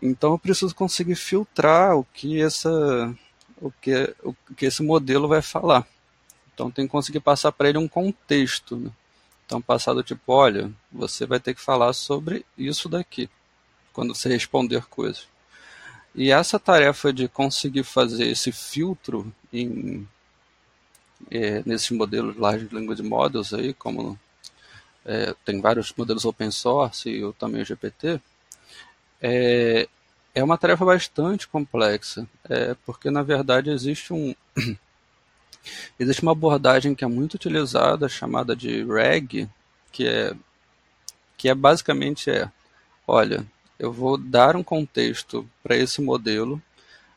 Então eu preciso conseguir filtrar o que essa o que, o que esse modelo vai falar. Então tem que conseguir passar para ele um contexto. Né? Então, passado tipo, olha, você vai ter que falar sobre isso daqui, quando você responder coisas. E essa tarefa de conseguir fazer esse filtro em, é, nesses modelos Large Language Models aí, como é, tem vários modelos open source e também o GPT, é, é uma tarefa bastante complexa, é, porque na verdade existe um existe uma abordagem que é muito utilizada chamada de RAG, que é que é basicamente é, olha, eu vou dar um contexto para esse modelo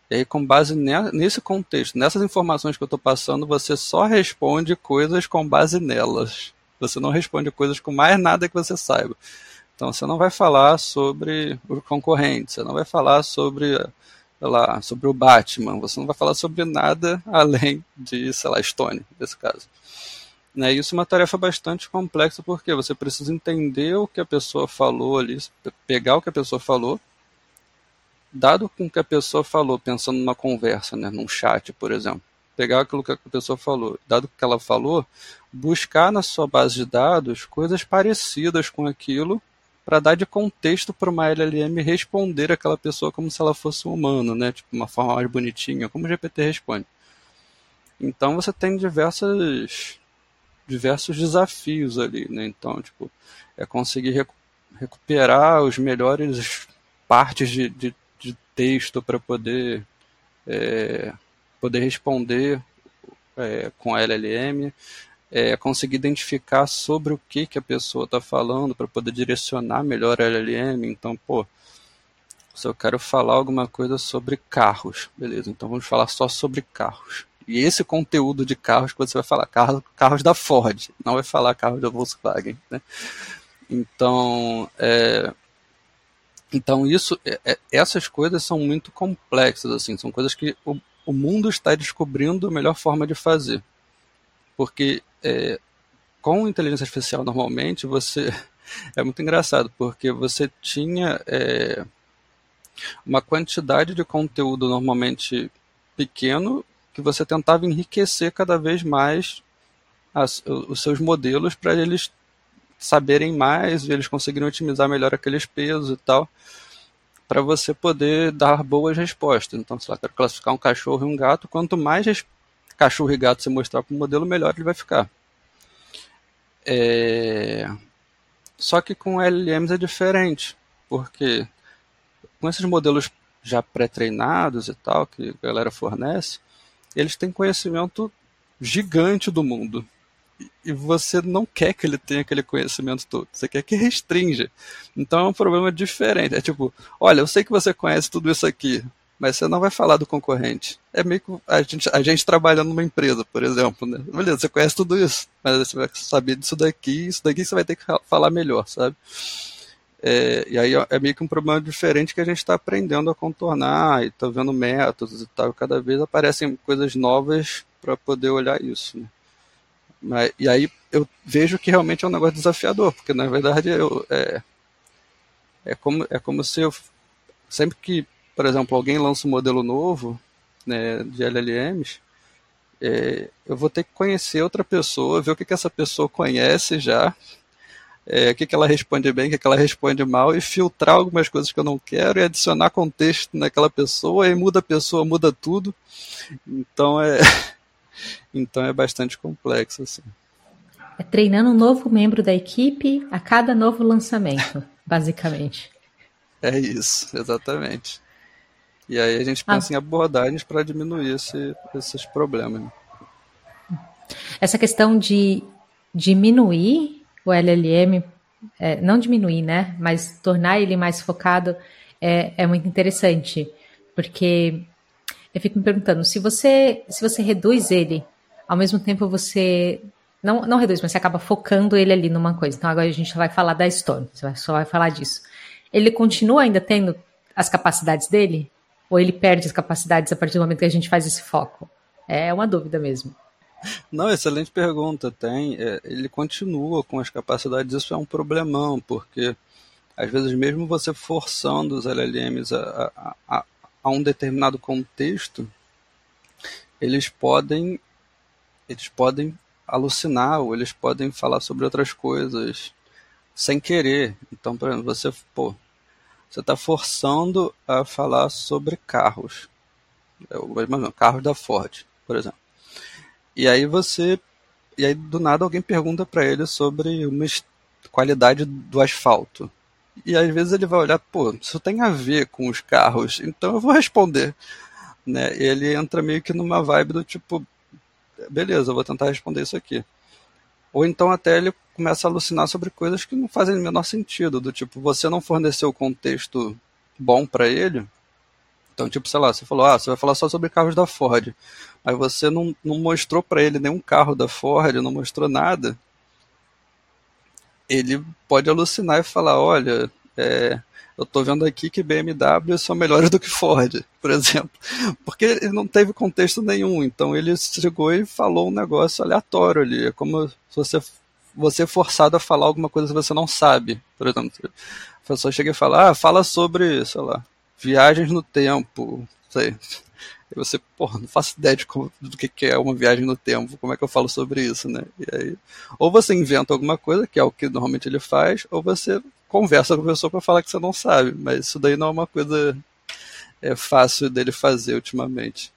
e aí, com base nesse contexto, nessas informações que eu estou passando, você só responde coisas com base nelas. Você não responde coisas com mais nada que você saiba. Então você não vai falar sobre o concorrente, você não vai falar sobre, sei lá, sobre o Batman, você não vai falar sobre nada além de, sei lá, Stone, nesse caso. Né, isso é uma tarefa bastante complexa porque você precisa entender o que a pessoa falou ali, pegar o que a pessoa falou, dado com o que a pessoa falou, pensando numa conversa, né, num chat, por exemplo, pegar aquilo que a pessoa falou, dado que ela falou, buscar na sua base de dados coisas parecidas com aquilo para dar de contexto para uma LLM responder aquela pessoa como se ela fosse um humano, né? Tipo, uma forma mais bonitinha, como o GPT responde. Então você tem diversas, diversos desafios ali, né? Então, tipo, é conseguir recu recuperar os melhores partes de, de, de texto para poder, é, poder responder é, com LLM, é, conseguir identificar sobre o que, que a pessoa está falando para poder direcionar melhor a LLM. Então, pô, se eu quero falar alguma coisa sobre carros, beleza, então vamos falar só sobre carros. E esse conteúdo de carros que você vai falar, carros, carros da Ford, não vai falar carros da Volkswagen, né? Então, é, então isso, é, é essas coisas são muito complexas, assim, são coisas que o, o mundo está descobrindo a melhor forma de fazer. Porque é, com inteligência artificial normalmente você é muito engraçado porque você tinha é, uma quantidade de conteúdo normalmente pequeno que você tentava enriquecer cada vez mais as, os seus modelos para eles saberem mais e eles conseguirem otimizar melhor aqueles pesos e tal para você poder dar boas respostas. Então, sei lá, quero classificar um cachorro e um gato, quanto mais cachorro e gato você mostrar para o modelo, melhor ele vai ficar. É... Só que com LLMs é diferente, porque com esses modelos já pré-treinados e tal, que a galera fornece, eles têm conhecimento gigante do mundo. E você não quer que ele tenha aquele conhecimento todo, você quer que restrinja. Então é um problema diferente. É tipo, olha, eu sei que você conhece tudo isso aqui, mas você não vai falar do concorrente. É meio que a gente, a gente trabalhando numa empresa, por exemplo, né? Beleza, você conhece tudo isso, mas você vai saber disso daqui, isso daqui você vai ter que falar melhor, sabe? É, e aí é meio que um problema diferente que a gente está aprendendo a contornar e está vendo métodos e tal. Cada vez aparecem coisas novas para poder olhar isso. Né? Mas, e aí eu vejo que realmente é um negócio desafiador, porque na verdade eu, é, é, como, é como se eu sempre que por exemplo, alguém lança um modelo novo né, de LLMs, é, eu vou ter que conhecer outra pessoa, ver o que, que essa pessoa conhece já, é, o que, que ela responde bem, o que, que ela responde mal, e filtrar algumas coisas que eu não quero e adicionar contexto naquela pessoa, e muda a pessoa, muda tudo. Então é, então é bastante complexo. Assim. É treinando um novo membro da equipe a cada novo lançamento, basicamente. É isso, exatamente. E aí a gente pensa ah. em abordagens para diminuir esse, esses problemas. Essa questão de diminuir o LLM, é, não diminuir, né? Mas tornar ele mais focado é, é muito interessante. Porque eu fico me perguntando, se você, se você reduz ele, ao mesmo tempo você não, não reduz, mas você acaba focando ele ali numa coisa. Então agora a gente vai falar da Stone, você só vai falar disso. Ele continua ainda tendo as capacidades dele? Ou ele perde as capacidades a partir do momento que a gente faz esse foco? É uma dúvida mesmo. Não, excelente pergunta. Tem, é, ele continua com as capacidades, isso é um problemão, porque às vezes mesmo você forçando os LLMs a, a, a, a um determinado contexto, eles podem eles podem alucinar ou eles podem falar sobre outras coisas sem querer. Então, por exemplo, você, pô, você está forçando a falar sobre carros. Carros da Ford, por exemplo. E aí você. E aí do nada alguém pergunta para ele sobre uma qualidade do asfalto. E às vezes ele vai olhar, pô, isso tem a ver com os carros, então eu vou responder. Né? Ele entra meio que numa vibe do tipo, beleza, eu vou tentar responder isso aqui. Ou então até ele começa a alucinar sobre coisas que não fazem o menor sentido, do tipo, você não forneceu o contexto bom para ele. Então, tipo, sei lá, você falou, ah, você vai falar só sobre carros da Ford. Mas você não, não mostrou para ele nenhum carro da Ford, não mostrou nada. Ele pode alucinar e falar, olha, é, eu estou vendo aqui que BMW são melhores do que Ford, por exemplo. Porque ele não teve contexto nenhum, então ele chegou e falou um negócio aleatório ali. É como se você, você é forçado a falar alguma coisa que você não sabe. Por exemplo, a pessoa chega e fala, ah, fala sobre, sei lá, viagens no tempo, sei. E você, porra, não faço ideia de como, do que, que é uma viagem no tempo, como é que eu falo sobre isso, né? E aí, ou você inventa alguma coisa, que é o que normalmente ele faz, ou você conversa com a pessoa para falar que você não sabe, mas isso daí não é uma coisa é, fácil dele fazer ultimamente.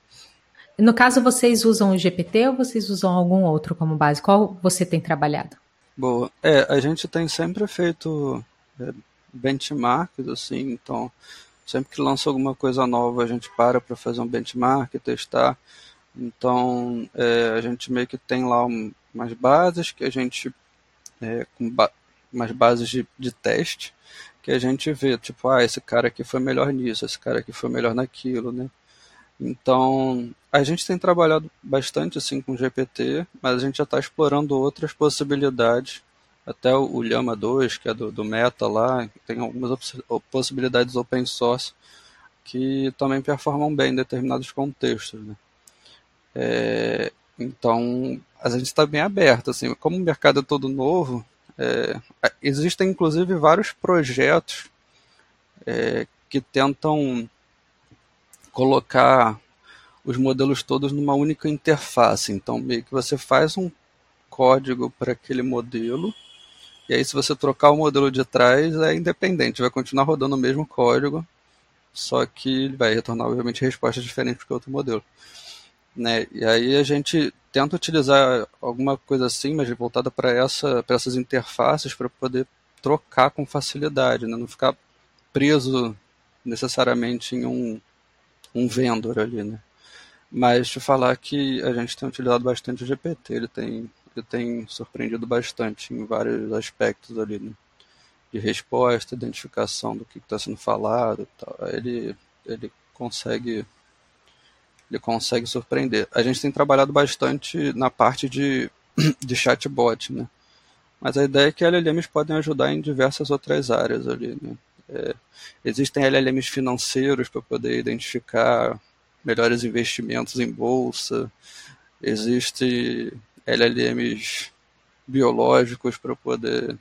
No caso, vocês usam o GPT ou vocês usam algum outro como base? Qual você tem trabalhado? Boa. É, a gente tem sempre feito é, benchmarks, assim, então sempre que lança alguma coisa nova a gente para para fazer um benchmark, testar. Então é, a gente meio que tem lá um, umas bases que a gente, é, com ba umas bases de, de teste que a gente vê, tipo, ah, esse cara aqui foi melhor nisso, esse cara aqui foi melhor naquilo, né? Então, a gente tem trabalhado bastante assim com GPT, mas a gente já está explorando outras possibilidades. Até o, Llama 2, que é do, do Meta lá, tem algumas possibilidades open source que também performam bem em determinados contextos. Né? É, então, a gente está bem aberto. Assim, como o mercado é todo novo, é, existem inclusive vários projetos é, que tentam colocar os modelos todos numa única interface. Então, meio que você faz um código para aquele modelo, e aí se você trocar o modelo de trás, é independente, vai continuar rodando o mesmo código, só que ele vai retornar, obviamente, respostas diferentes para outro modelo. Né? E aí a gente tenta utilizar alguma coisa assim, mas voltada para essa, essas interfaces para poder trocar com facilidade, né? não ficar preso necessariamente em um, um vendor ali, né? Mas te falar que a gente tem utilizado bastante o GPT, ele tem, ele tem surpreendido bastante em vários aspectos ali, né? De resposta, identificação do que está sendo falado, tal. ele ele consegue ele consegue surpreender. A gente tem trabalhado bastante na parte de, de chatbot, né? Mas a ideia é que LLMs podem ajudar em diversas outras áreas ali, né? É, existem LLMs financeiros para poder identificar melhores investimentos em bolsa, existe LLMs biológicos para poder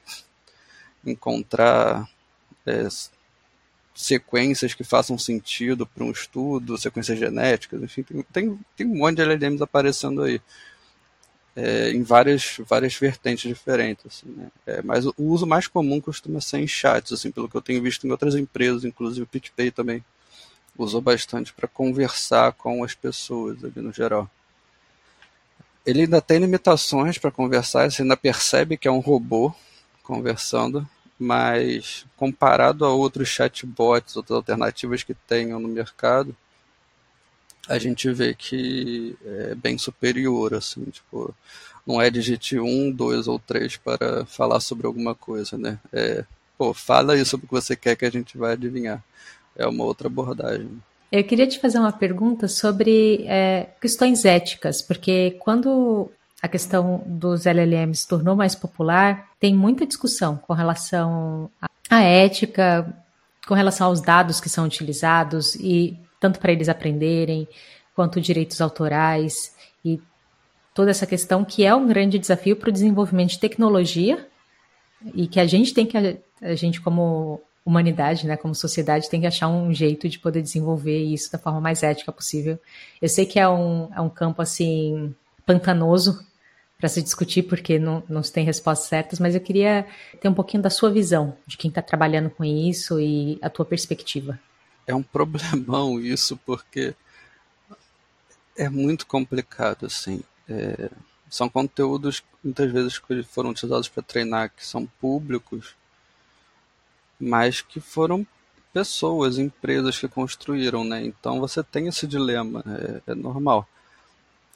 encontrar é, sequências que façam sentido para um estudo, sequências genéticas, enfim, tem, tem, tem um monte de LLMs aparecendo aí. É, em várias, várias vertentes diferentes. Assim, né? é, mas o uso mais comum costuma ser em chats, assim, pelo que eu tenho visto em outras empresas, inclusive o PicPay também usou bastante para conversar com as pessoas ali no geral. Ele ainda tem limitações para conversar, você ainda percebe que é um robô conversando, mas comparado a outros chatbots, outras alternativas que tenham no mercado, a gente vê que é bem superior, assim, tipo, não é digite um, dois ou três para falar sobre alguma coisa, né? É, pô, fala aí sobre o que você quer que a gente vai adivinhar. É uma outra abordagem. Eu queria te fazer uma pergunta sobre é, questões éticas, porque quando a questão dos LLMs se tornou mais popular, tem muita discussão com relação à ética, com relação aos dados que são utilizados e tanto para eles aprenderem quanto direitos autorais e toda essa questão que é um grande desafio para o desenvolvimento de tecnologia e que a gente tem que a gente como humanidade, né, como sociedade tem que achar um jeito de poder desenvolver isso da forma mais ética possível. Eu sei que é um, é um campo assim pantanoso para se discutir, porque não, não se tem respostas certas, mas eu queria ter um pouquinho da sua visão, de quem está trabalhando com isso e a tua perspectiva. É um problemão isso, porque é muito complicado, assim. É, são conteúdos muitas vezes que foram utilizados para treinar, que são públicos, mas que foram pessoas, empresas que construíram, né? Então você tem esse dilema, é, é normal.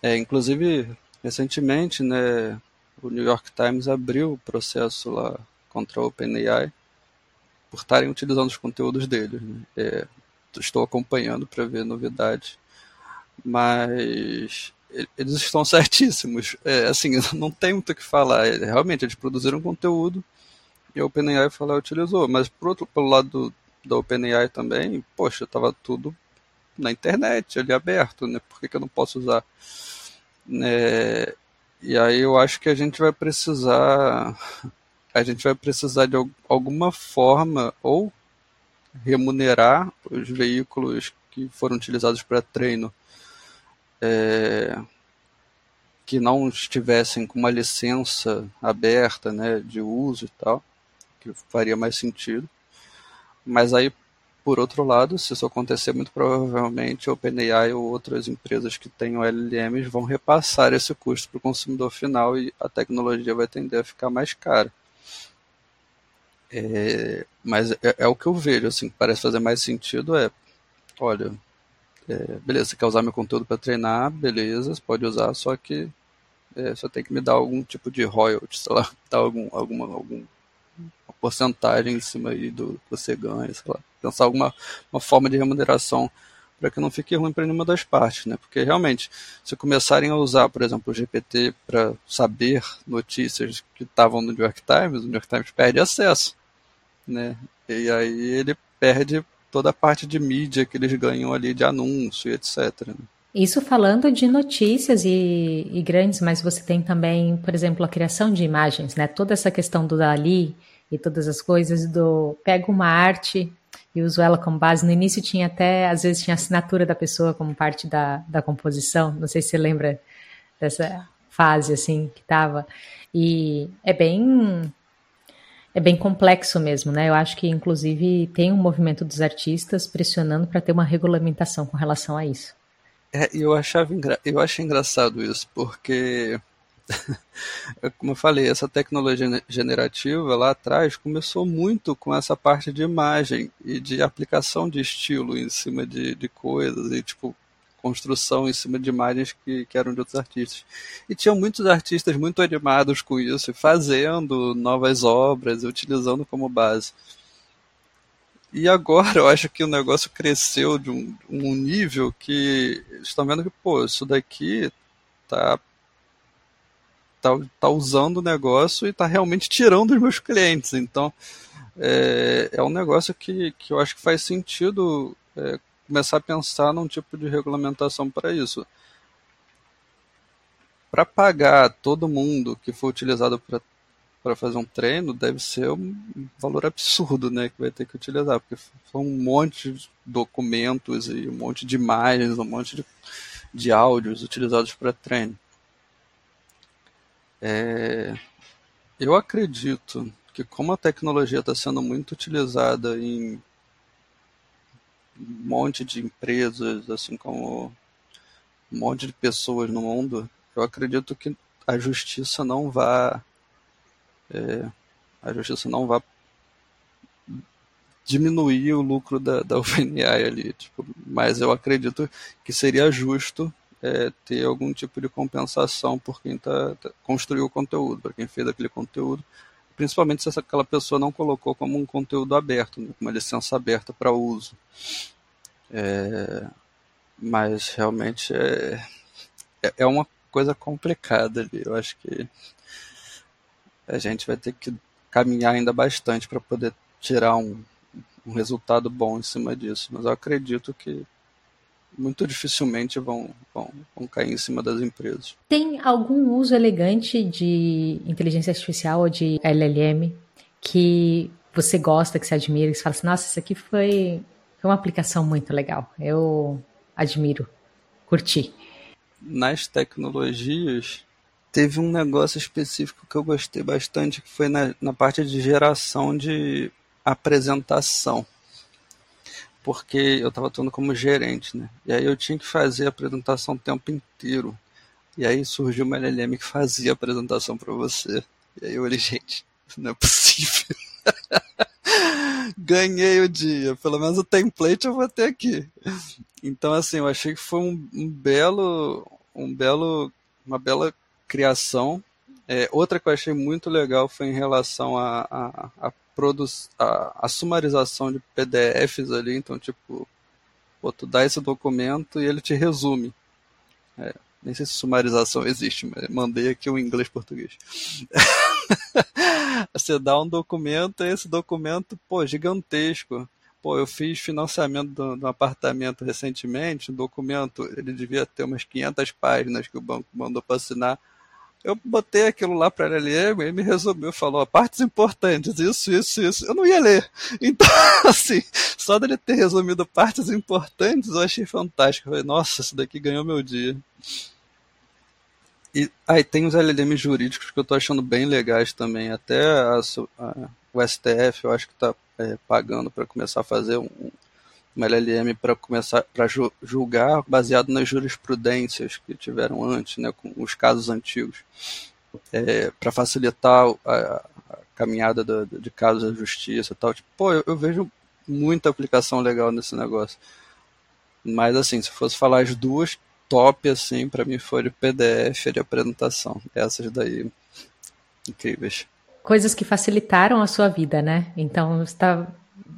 É, inclusive, Recentemente, né, o New York Times abriu o processo lá contra a OpenAI por estarem utilizando os conteúdos deles. Né? É, estou acompanhando para ver novidades, mas eles estão certíssimos. É, assim, não tem muito o que falar. É, realmente, eles produziram conteúdo e a OpenAI foi lá e utilizou. Mas, por outro, pelo lado do, da OpenAI também, poxa, estava tudo na internet, ali aberto, né? Por que, que eu não posso usar? É, e aí eu acho que a gente vai precisar a gente vai precisar de alguma forma ou remunerar os veículos que foram utilizados para treino é, que não estivessem com uma licença aberta né, de uso e tal, que faria mais sentido. Mas aí por outro lado, se isso acontecer, muito provavelmente a OpenAI ou outras empresas que tenham LLMs vão repassar esse custo para o consumidor final e a tecnologia vai tender a ficar mais cara. É, mas é, é, o que eu vejo, assim, parece fazer mais sentido é, olha, é, beleza, você quer usar meu conteúdo para treinar, beleza, você pode usar, só que é, você tem que me dar algum tipo de royalties, sei lá, dar algum, alguma, algum porcentagem em cima aí do que você ganha, sei lá pensar alguma uma forma de remuneração para que não fique ruim para nenhuma das partes, né? Porque realmente, se começarem a usar, por exemplo, o GPT para saber notícias que estavam no New York Times, o New York Times perde acesso, né? E aí ele perde toda a parte de mídia que eles ganham ali de anúncio e etc. Né? Isso falando de notícias e, e, grandes, mas você tem também, por exemplo, a criação de imagens, né? Toda essa questão do Dali e todas as coisas do pega uma arte e uso ela como base. No início tinha até, às vezes tinha assinatura da pessoa como parte da, da composição. Não sei se você lembra dessa fase assim que estava. E é bem é bem complexo mesmo, né? Eu acho que inclusive tem um movimento dos artistas pressionando para ter uma regulamentação com relação a isso. É, eu achava eu achei engraçado isso, porque como eu falei, essa tecnologia generativa lá atrás começou muito com essa parte de imagem e de aplicação de estilo em cima de, de coisas e tipo construção em cima de imagens que, que eram de outros artistas. E tinham muitos artistas muito animados com isso, fazendo novas obras, utilizando como base. E agora eu acho que o negócio cresceu de um, um nível que estão vendo que, pô, isso daqui tá tá, tá usando o negócio e tá realmente tirando os meus clientes. Então, é, é um negócio que, que eu acho que faz sentido é, começar a pensar num tipo de regulamentação para isso. Para pagar todo mundo que for utilizado para fazer um treino, deve ser um valor absurdo né, que vai ter que utilizar, porque são um monte de documentos e um monte de imagens, um monte de, de áudios utilizados para treino. É, eu acredito que como a tecnologia está sendo muito utilizada em um monte de empresas, assim como um monte de pessoas no mundo, eu acredito que a justiça não vá é, a justiça não vá diminuir o lucro da, da OpenAI ali, tipo, mas eu acredito que seria justo é, ter algum tipo de compensação por quem tá, tá, construiu o conteúdo, para quem fez aquele conteúdo, principalmente se aquela pessoa não colocou como um conteúdo aberto, né, uma licença aberta para uso. É, mas realmente é, é, é uma coisa complicada ali. Eu acho que a gente vai ter que caminhar ainda bastante para poder tirar um, um resultado bom em cima disso. Mas eu acredito que muito dificilmente vão, vão, vão cair em cima das empresas. Tem algum uso elegante de inteligência artificial ou de LLM que você gosta, que você admira, que você fala assim, nossa, isso aqui foi, foi uma aplicação muito legal. Eu admiro, curti. Nas tecnologias, teve um negócio específico que eu gostei bastante, que foi na, na parte de geração de apresentação. Porque eu estava atuando como gerente, né? E aí eu tinha que fazer a apresentação o tempo inteiro. E aí surgiu uma LLM que fazia a apresentação para você. E aí eu olhei, gente, não é possível. Ganhei o dia, pelo menos o template eu vou ter aqui. Então, assim, eu achei que foi um, um belo, um belo, uma bela criação. É, outra que eu achei muito legal foi em relação a, a, a, a, sumarização de PDFs ali. Então, tipo, pô, tu dá esse documento e ele te resume. É, nem sei se sumarização existe, mas mandei aqui o inglês português. Você dá um documento, esse documento, pô, gigantesco. Pô, eu fiz financiamento de um apartamento recentemente, o documento, ele devia ter umas 500 páginas que o banco mandou para assinar. Eu botei aquilo lá para a LLM e me resumiu, falou, partes importantes, isso, isso, isso. Eu não ia ler. Então, assim, só dele ter resumido partes importantes, eu achei fantástico. Eu falei, nossa, isso daqui ganhou meu dia. E aí tem os LLM jurídicos que eu tô achando bem legais também. Até a, a, o STF eu acho que está é, pagando para começar a fazer um, um LLM para começar para julgar baseado nas jurisprudências que tiveram antes, né, com os casos antigos, é, para facilitar a, a caminhada do, de casos da justiça e tal. Tipo, pô, eu, eu vejo muita aplicação legal nesse negócio. Mas assim, se fosse falar as duas top, assim, para mim foi o PDF de apresentação. Essas daí, incríveis. Coisas que facilitaram a sua vida, né? Então, está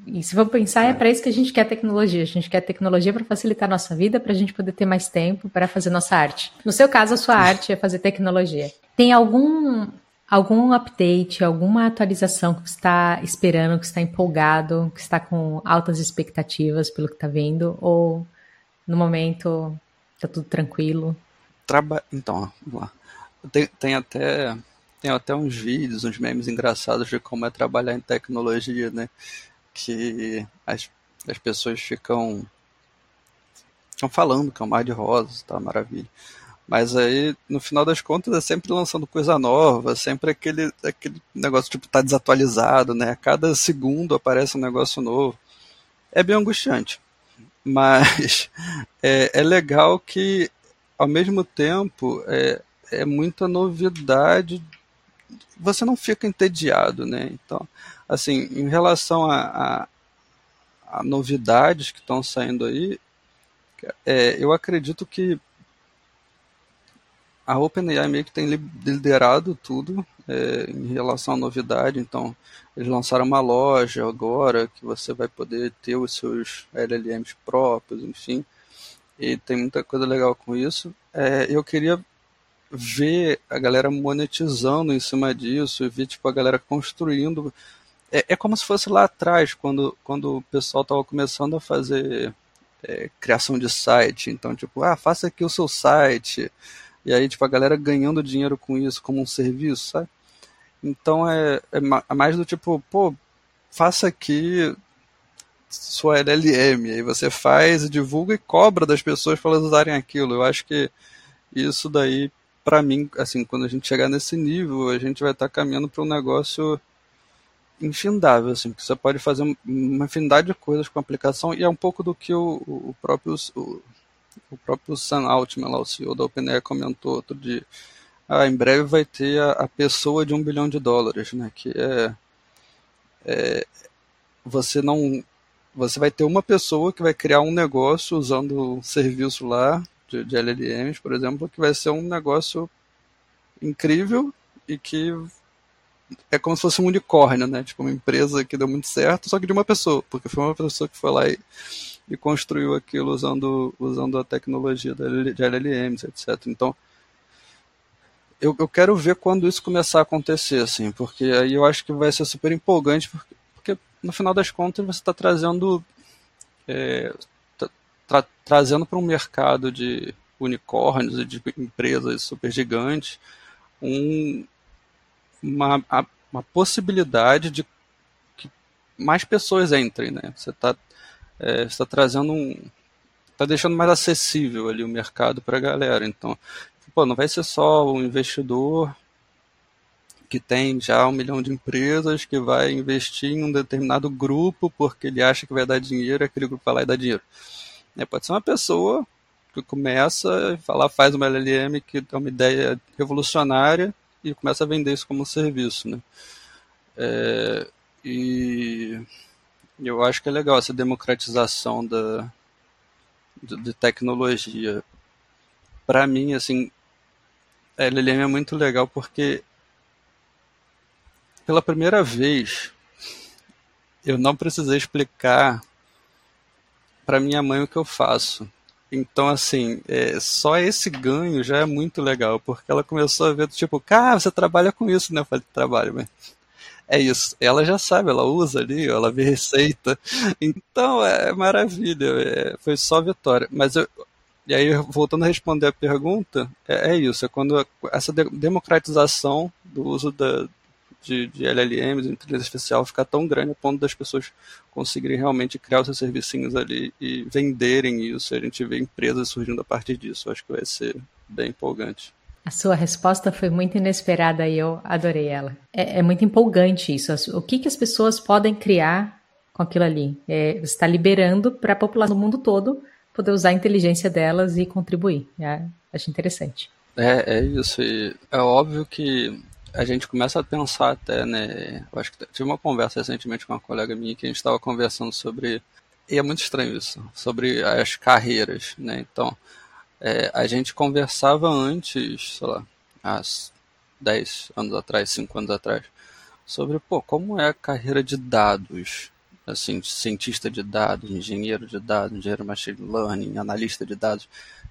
e se vamos pensar, é, é para isso que a gente quer tecnologia. A gente quer tecnologia para facilitar a nossa vida, para a gente poder ter mais tempo para fazer nossa arte. No seu caso, a sua arte é fazer tecnologia. Tem algum algum update, alguma atualização que você está esperando, que está empolgado, que está com altas expectativas pelo que está vendo? Ou no momento Tá tudo tranquilo? Traba... Então, vamos lá. Tem, tem até tem até uns vídeos, uns memes engraçados de como é trabalhar em tecnologia, né? Que as, as pessoas ficam, ficam falando que é um mar de rosas, tá? Maravilha. Mas aí, no final das contas, é sempre lançando coisa nova, sempre aquele, aquele negócio tipo tá desatualizado, né? A cada segundo aparece um negócio novo. É bem angustiante. Mas é, é legal que, ao mesmo tempo, é, é muita novidade. Você não fica entediado, né? Então, assim, em relação a, a, a novidades que estão saindo aí, é, eu acredito que a OpenAI meio que tem liderado tudo é, em relação à novidade. Então, eles lançaram uma loja agora que você vai poder ter os seus LLMs próprios, enfim. E tem muita coisa legal com isso. É, eu queria ver a galera monetizando em cima disso e ver tipo, a galera construindo. É, é como se fosse lá atrás, quando, quando o pessoal estava começando a fazer é, criação de site. Então, tipo, ah, faça aqui o seu site. E aí, tipo, a galera ganhando dinheiro com isso como um serviço, sabe? Então é, é, é mais do tipo, pô, faça aqui sua LLM, aí você faz, divulga e cobra das pessoas para elas usarem aquilo. Eu acho que isso daí, para mim, assim, quando a gente chegar nesse nível, a gente vai estar tá caminhando para um negócio infindável, assim, que você pode fazer uma infinidade de coisas com a aplicação e é um pouco do que o, o próprio o, o próprio Sam Altman, lá, o CEO da OpenAI, comentou outro dia ah, em breve vai ter a, a, pessoa de um bilhão de dólares, né? Que é, é, você não você vai ter uma pessoa que vai criar um negócio usando um serviço lá de, de LLMs, por exemplo, que vai ser um negócio incrível e que é como se fosse um unicórnio, né? Tipo uma empresa que deu muito certo, só que de uma pessoa, porque foi uma pessoa que foi lá e, e construiu aquilo usando, usando a tecnologia de LLMs, etc. Então, eu, eu quero ver quando isso começar a acontecer, assim, porque aí eu acho que vai ser super empolgante, porque, porque no final das contas você está trazendo é, tá, tra, trazendo para um mercado de unicórnios e de empresas super gigantes um, uma, uma possibilidade de que mais pessoas entrem, né? Você está é, tá trazendo um está deixando mais acessível ali o mercado para a galera. Então, pô, não vai ser só o investidor que tem já um milhão de empresas que vai investir em um determinado grupo porque ele acha que vai dar dinheiro, aquele grupo vai lá e dá dinheiro. É, pode ser uma pessoa que começa, fala, faz uma LLM que é uma ideia revolucionária e começa a vender isso como serviço, né? É, e eu acho que é legal essa democratização da, de, de tecnologia. Para mim, assim, a LLM é muito legal porque pela primeira vez eu não precisei explicar para minha mãe o que eu faço. Então, assim, é, só esse ganho já é muito legal, porque ela começou a ver, tipo, cara, você trabalha com isso, né? Eu falei, trabalho, mas é isso. Ela já sabe, ela usa ali, ela vê receita. Então, é maravilha, é, foi só vitória. Mas eu, e aí, voltando a responder a pergunta, é, é isso, é quando essa democratização do uso da, de, de LLMs, de inteligência artificial, ficar tão grande a ponto das pessoas conseguirem realmente criar os seus servicinhos ali e venderem isso. A gente vê empresas surgindo a partir disso. Acho que vai ser bem empolgante. A sua resposta foi muito inesperada e eu adorei ela. É, é muito empolgante isso. O que, que as pessoas podem criar com aquilo ali? É, você está liberando para a população do mundo todo poder usar a inteligência delas e contribuir. É, acho interessante. É, é isso. E é óbvio que a gente começa a pensar até, né? Eu acho que tive uma conversa recentemente com uma colega minha que a gente estava conversando sobre. E é muito estranho isso, sobre as carreiras, né? Então, é, a gente conversava antes, sei lá, há 10 anos atrás, 5 anos atrás, sobre, pô, como é a carreira de dados, assim, cientista de dados, engenheiro de dados, engenheiro machine learning, analista de dados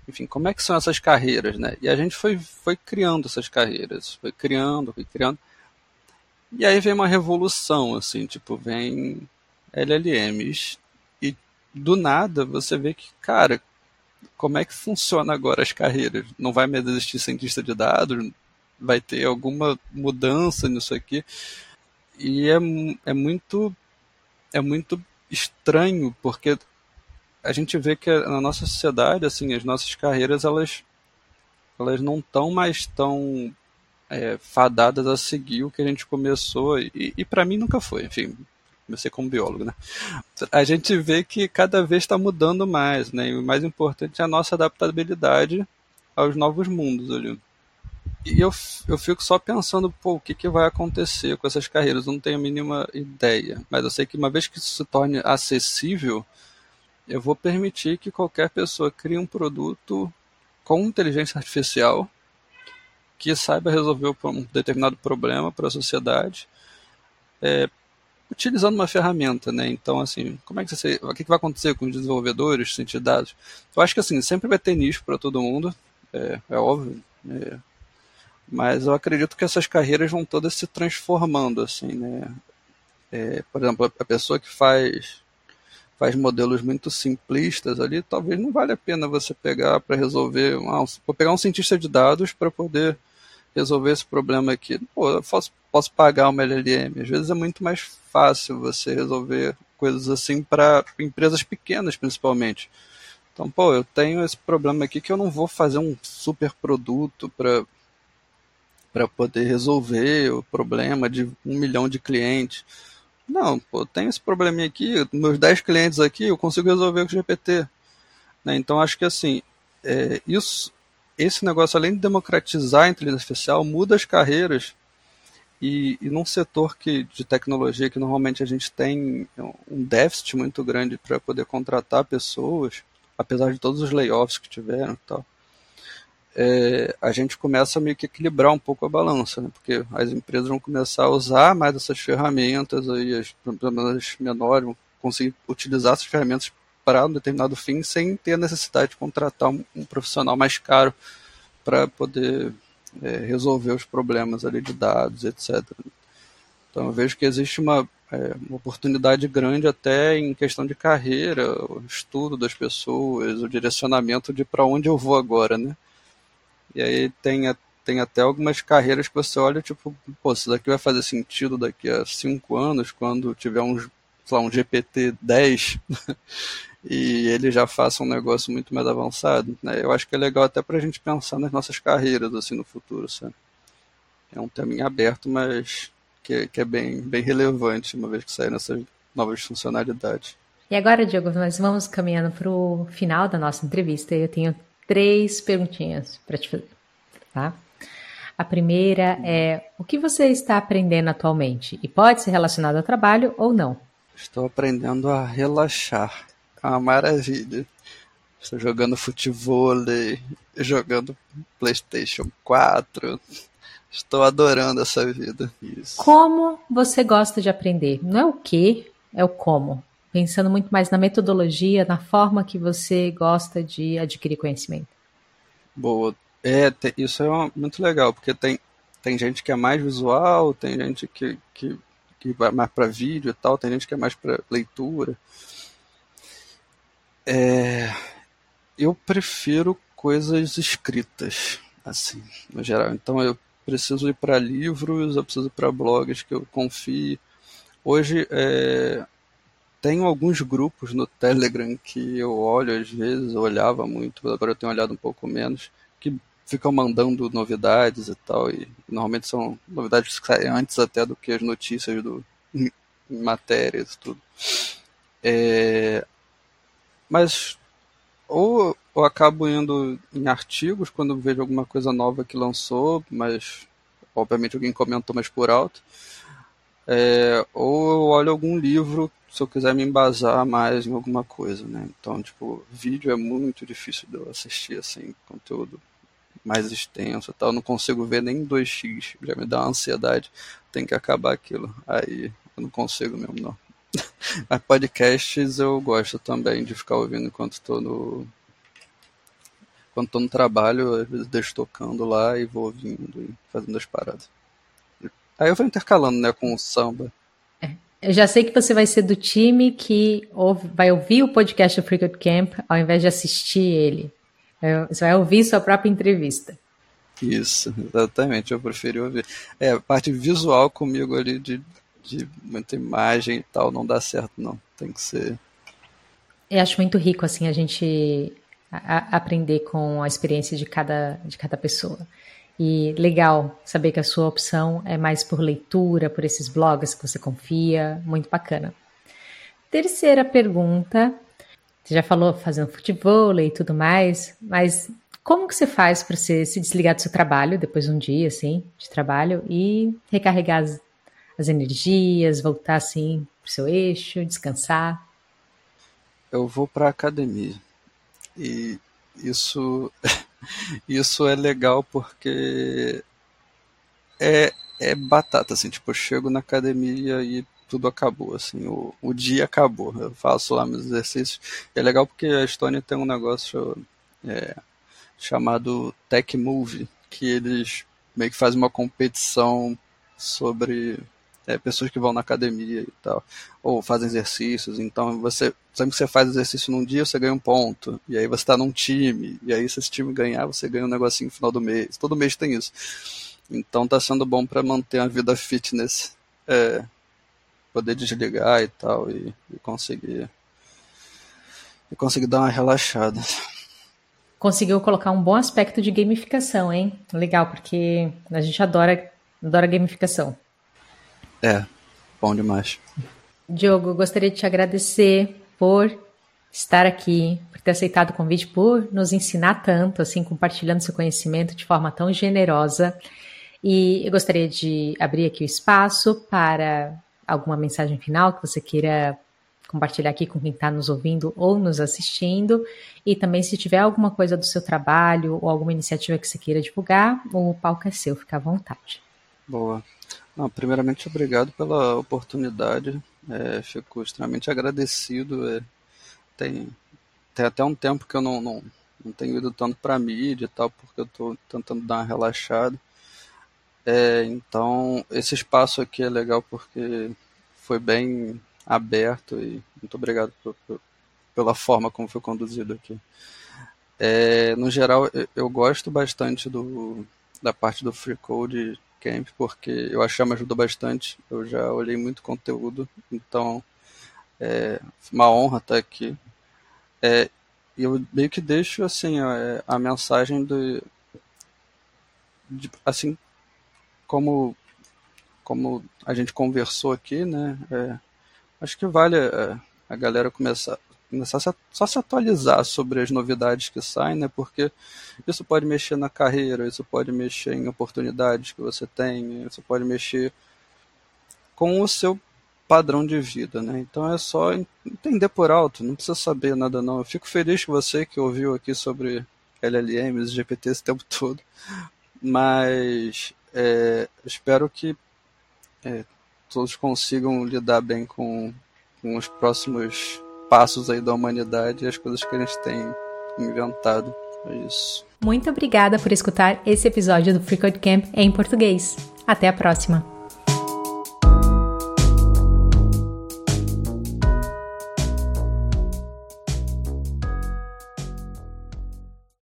enfim, como é que são essas carreiras, né? E a gente foi, foi criando essas carreiras, foi criando, foi criando. E aí vem uma revolução, assim, tipo, vem LLMs e do nada você vê que, cara, como é que funciona agora as carreiras? Não vai mais existir cientista de dados? Vai ter alguma mudança nisso aqui? E é, é muito é muito estranho, porque a gente vê que na nossa sociedade, assim, as nossas carreiras, elas, elas não estão mais tão é, fadadas a seguir o que a gente começou, e, e para mim nunca foi, enfim, comecei como biólogo, né? A gente vê que cada vez está mudando mais, né? E o mais importante é a nossa adaptabilidade aos novos mundos ali. E eu, eu fico só pensando, pô, o que, que vai acontecer com essas carreiras? Eu não tenho a mínima ideia. Mas eu sei que uma vez que isso se torne acessível, eu vou permitir que qualquer pessoa crie um produto com inteligência artificial que saiba resolver um determinado problema para a sociedade, é, utilizando uma ferramenta, né? Então, assim, como é que você, o que vai acontecer com os desenvolvedores, os dados? Eu acho que assim sempre vai ter nicho para todo mundo, é, é óbvio. É, mas eu acredito que essas carreiras vão todas se transformando, assim, né? É, por exemplo, a pessoa que faz faz modelos muito simplistas ali, talvez não vale a pena você pegar para resolver. Ah, vou pegar um cientista de dados para poder resolver esse problema aqui. Pô, eu posso, posso pagar uma LLM. Às vezes é muito mais fácil você resolver coisas assim para empresas pequenas, principalmente. Então, pô, eu tenho esse problema aqui que eu não vou fazer um super produto para para poder resolver o problema de um milhão de clientes. Não, pô, tem esse probleminha aqui, meus 10 clientes aqui, eu consigo resolver com o GPT. Né? Então, acho que assim, é, isso, esse negócio, além de democratizar a inteligência artificial, muda as carreiras e, e num setor que, de tecnologia que normalmente a gente tem um déficit muito grande para poder contratar pessoas, apesar de todos os layoffs que tiveram e tal é, a gente começa a meio que equilibrar um pouco a balança, né? porque as empresas vão começar a usar mais essas ferramentas, aí, as, as menores vão conseguir utilizar essas ferramentas para um determinado fim sem ter a necessidade de contratar um, um profissional mais caro para poder é, resolver os problemas ali de dados, etc. Então eu vejo que existe uma, é, uma oportunidade grande até em questão de carreira, o estudo das pessoas, o direcionamento de para onde eu vou agora, né? E aí tem, tem até algumas carreiras que você olha, tipo, pô, isso daqui vai fazer sentido daqui a cinco anos, quando tiver um, sei lá, um GPT 10. e ele já faça um negócio muito mais avançado. Né? Eu acho que é legal até para a gente pensar nas nossas carreiras assim no futuro, sabe? É um tema em aberto, mas que, que é bem, bem relevante uma vez que sair nessas novas funcionalidades. E agora, Diogo, nós vamos caminhando para o final da nossa entrevista eu tenho três perguntinhas para te fazer, tá? A primeira é: o que você está aprendendo atualmente? E pode ser relacionado ao trabalho ou não? Estou aprendendo a relaxar. É uma maravilha. Estou jogando futebol, jogando PlayStation 4. Estou adorando essa vida. Isso. Como você gosta de aprender? Não é o que, é o como. Pensando muito mais na metodologia, na forma que você gosta de adquirir conhecimento. Boa. É, isso é muito legal, porque tem, tem gente que é mais visual, tem gente que, que, que vai mais para vídeo e tal, tem gente que é mais para leitura. É, eu prefiro coisas escritas, assim, no geral. Então eu preciso ir para livros, eu preciso ir para blogs que eu confie. Hoje é, tenho alguns grupos no Telegram que eu olho às vezes, eu olhava muito, agora eu tenho olhado um pouco menos, que ficam mandando novidades e tal, e normalmente são novidades que saem antes até do que as notícias do matérias e tudo. É, mas ou eu acabo indo em artigos quando vejo alguma coisa nova que lançou, mas obviamente alguém comentou mais por alto. É, ou eu olho algum livro se eu quiser me embasar mais em alguma coisa, né? Então, tipo, vídeo é muito difícil de eu assistir, assim, conteúdo mais extenso tal. Eu não consigo ver nem 2x, já me dá uma ansiedade. Tem que acabar aquilo. Aí eu não consigo mesmo, não. Mas podcasts eu gosto também de ficar ouvindo enquanto estou no. Quando estou no trabalho, às vezes deixo tocando lá e vou ouvindo e fazendo as paradas. Aí eu vou intercalando, né, com o samba. É. Eu já sei que você vai ser do time que ouve, vai ouvir o podcast do Freakout Camp ao invés de assistir ele. Você vai ouvir sua própria entrevista. Isso, exatamente. Eu preferi ouvir. É, a parte visual comigo ali de de muita imagem e tal, não dá certo, não. Tem que ser. Eu acho muito rico, assim, a gente a, a aprender com a experiência de cada, de cada pessoa. E legal saber que a sua opção é mais por leitura, por esses blogs que você confia, muito bacana. Terceira pergunta, você já falou fazendo futebol e tudo mais, mas como que você faz para você se desligar do seu trabalho depois de um dia assim de trabalho e recarregar as, as energias, voltar assim pro seu eixo, descansar? Eu vou para academia. E isso isso é legal porque é, é batata, assim, tipo, eu chego na academia e tudo acabou, assim, o, o dia acabou. Eu faço lá meus exercícios. É legal porque a Estônia tem um negócio é, chamado Tech Move, que eles meio que fazem uma competição sobre é, pessoas que vão na academia e tal, ou fazem exercícios. Então, você sempre que você faz exercício num dia, você ganha um ponto. E aí você está num time, e aí se esse time ganhar, você ganha um negocinho no final do mês. Todo mês tem isso. Então está sendo bom para manter a vida fitness, é, poder desligar e tal, e, e conseguir e conseguir dar uma relaxada. Conseguiu colocar um bom aspecto de gamificação, hein? Legal, porque a gente adora, adora gamificação. É, bom demais. Diogo, gostaria de te agradecer por estar aqui, por ter aceitado o convite, por nos ensinar tanto, assim, compartilhando seu conhecimento de forma tão generosa. E eu gostaria de abrir aqui o espaço para alguma mensagem final que você queira compartilhar aqui com quem está nos ouvindo ou nos assistindo. E também, se tiver alguma coisa do seu trabalho ou alguma iniciativa que você queira divulgar, o palco é seu, fica à vontade. Boa. Não, primeiramente, obrigado pela oportunidade. É, fico extremamente agradecido. É, tem, tem até um tempo que eu não, não, não tenho ido tanto para mídia e tal, porque eu estou tentando dar uma relaxada. É, então, esse espaço aqui é legal porque foi bem aberto e muito obrigado por, por, pela forma como foi conduzido aqui. É, no geral, eu, eu gosto bastante do, da parte do free code Camp, porque eu achei me ajudou bastante. Eu já olhei muito conteúdo, então é uma honra estar aqui. É, eu meio que deixo assim a, a mensagem do de, assim como como a gente conversou aqui, né? É, acho que vale a, a galera começar começar a, só se atualizar sobre as novidades que saem, né? Porque isso pode mexer na carreira, isso pode mexer em oportunidades que você tem, isso pode mexer com o seu padrão de vida, né? Então é só entender por alto, não precisa saber nada não. Eu fico feliz com você que ouviu aqui sobre LLMs, GPT esse tempo todo, mas é, espero que é, todos consigam lidar bem com, com os próximos passos aí da humanidade e as coisas que gente tem inventado. É isso. Muito obrigada por escutar esse episódio do Freecode Camp em português. Até a próxima!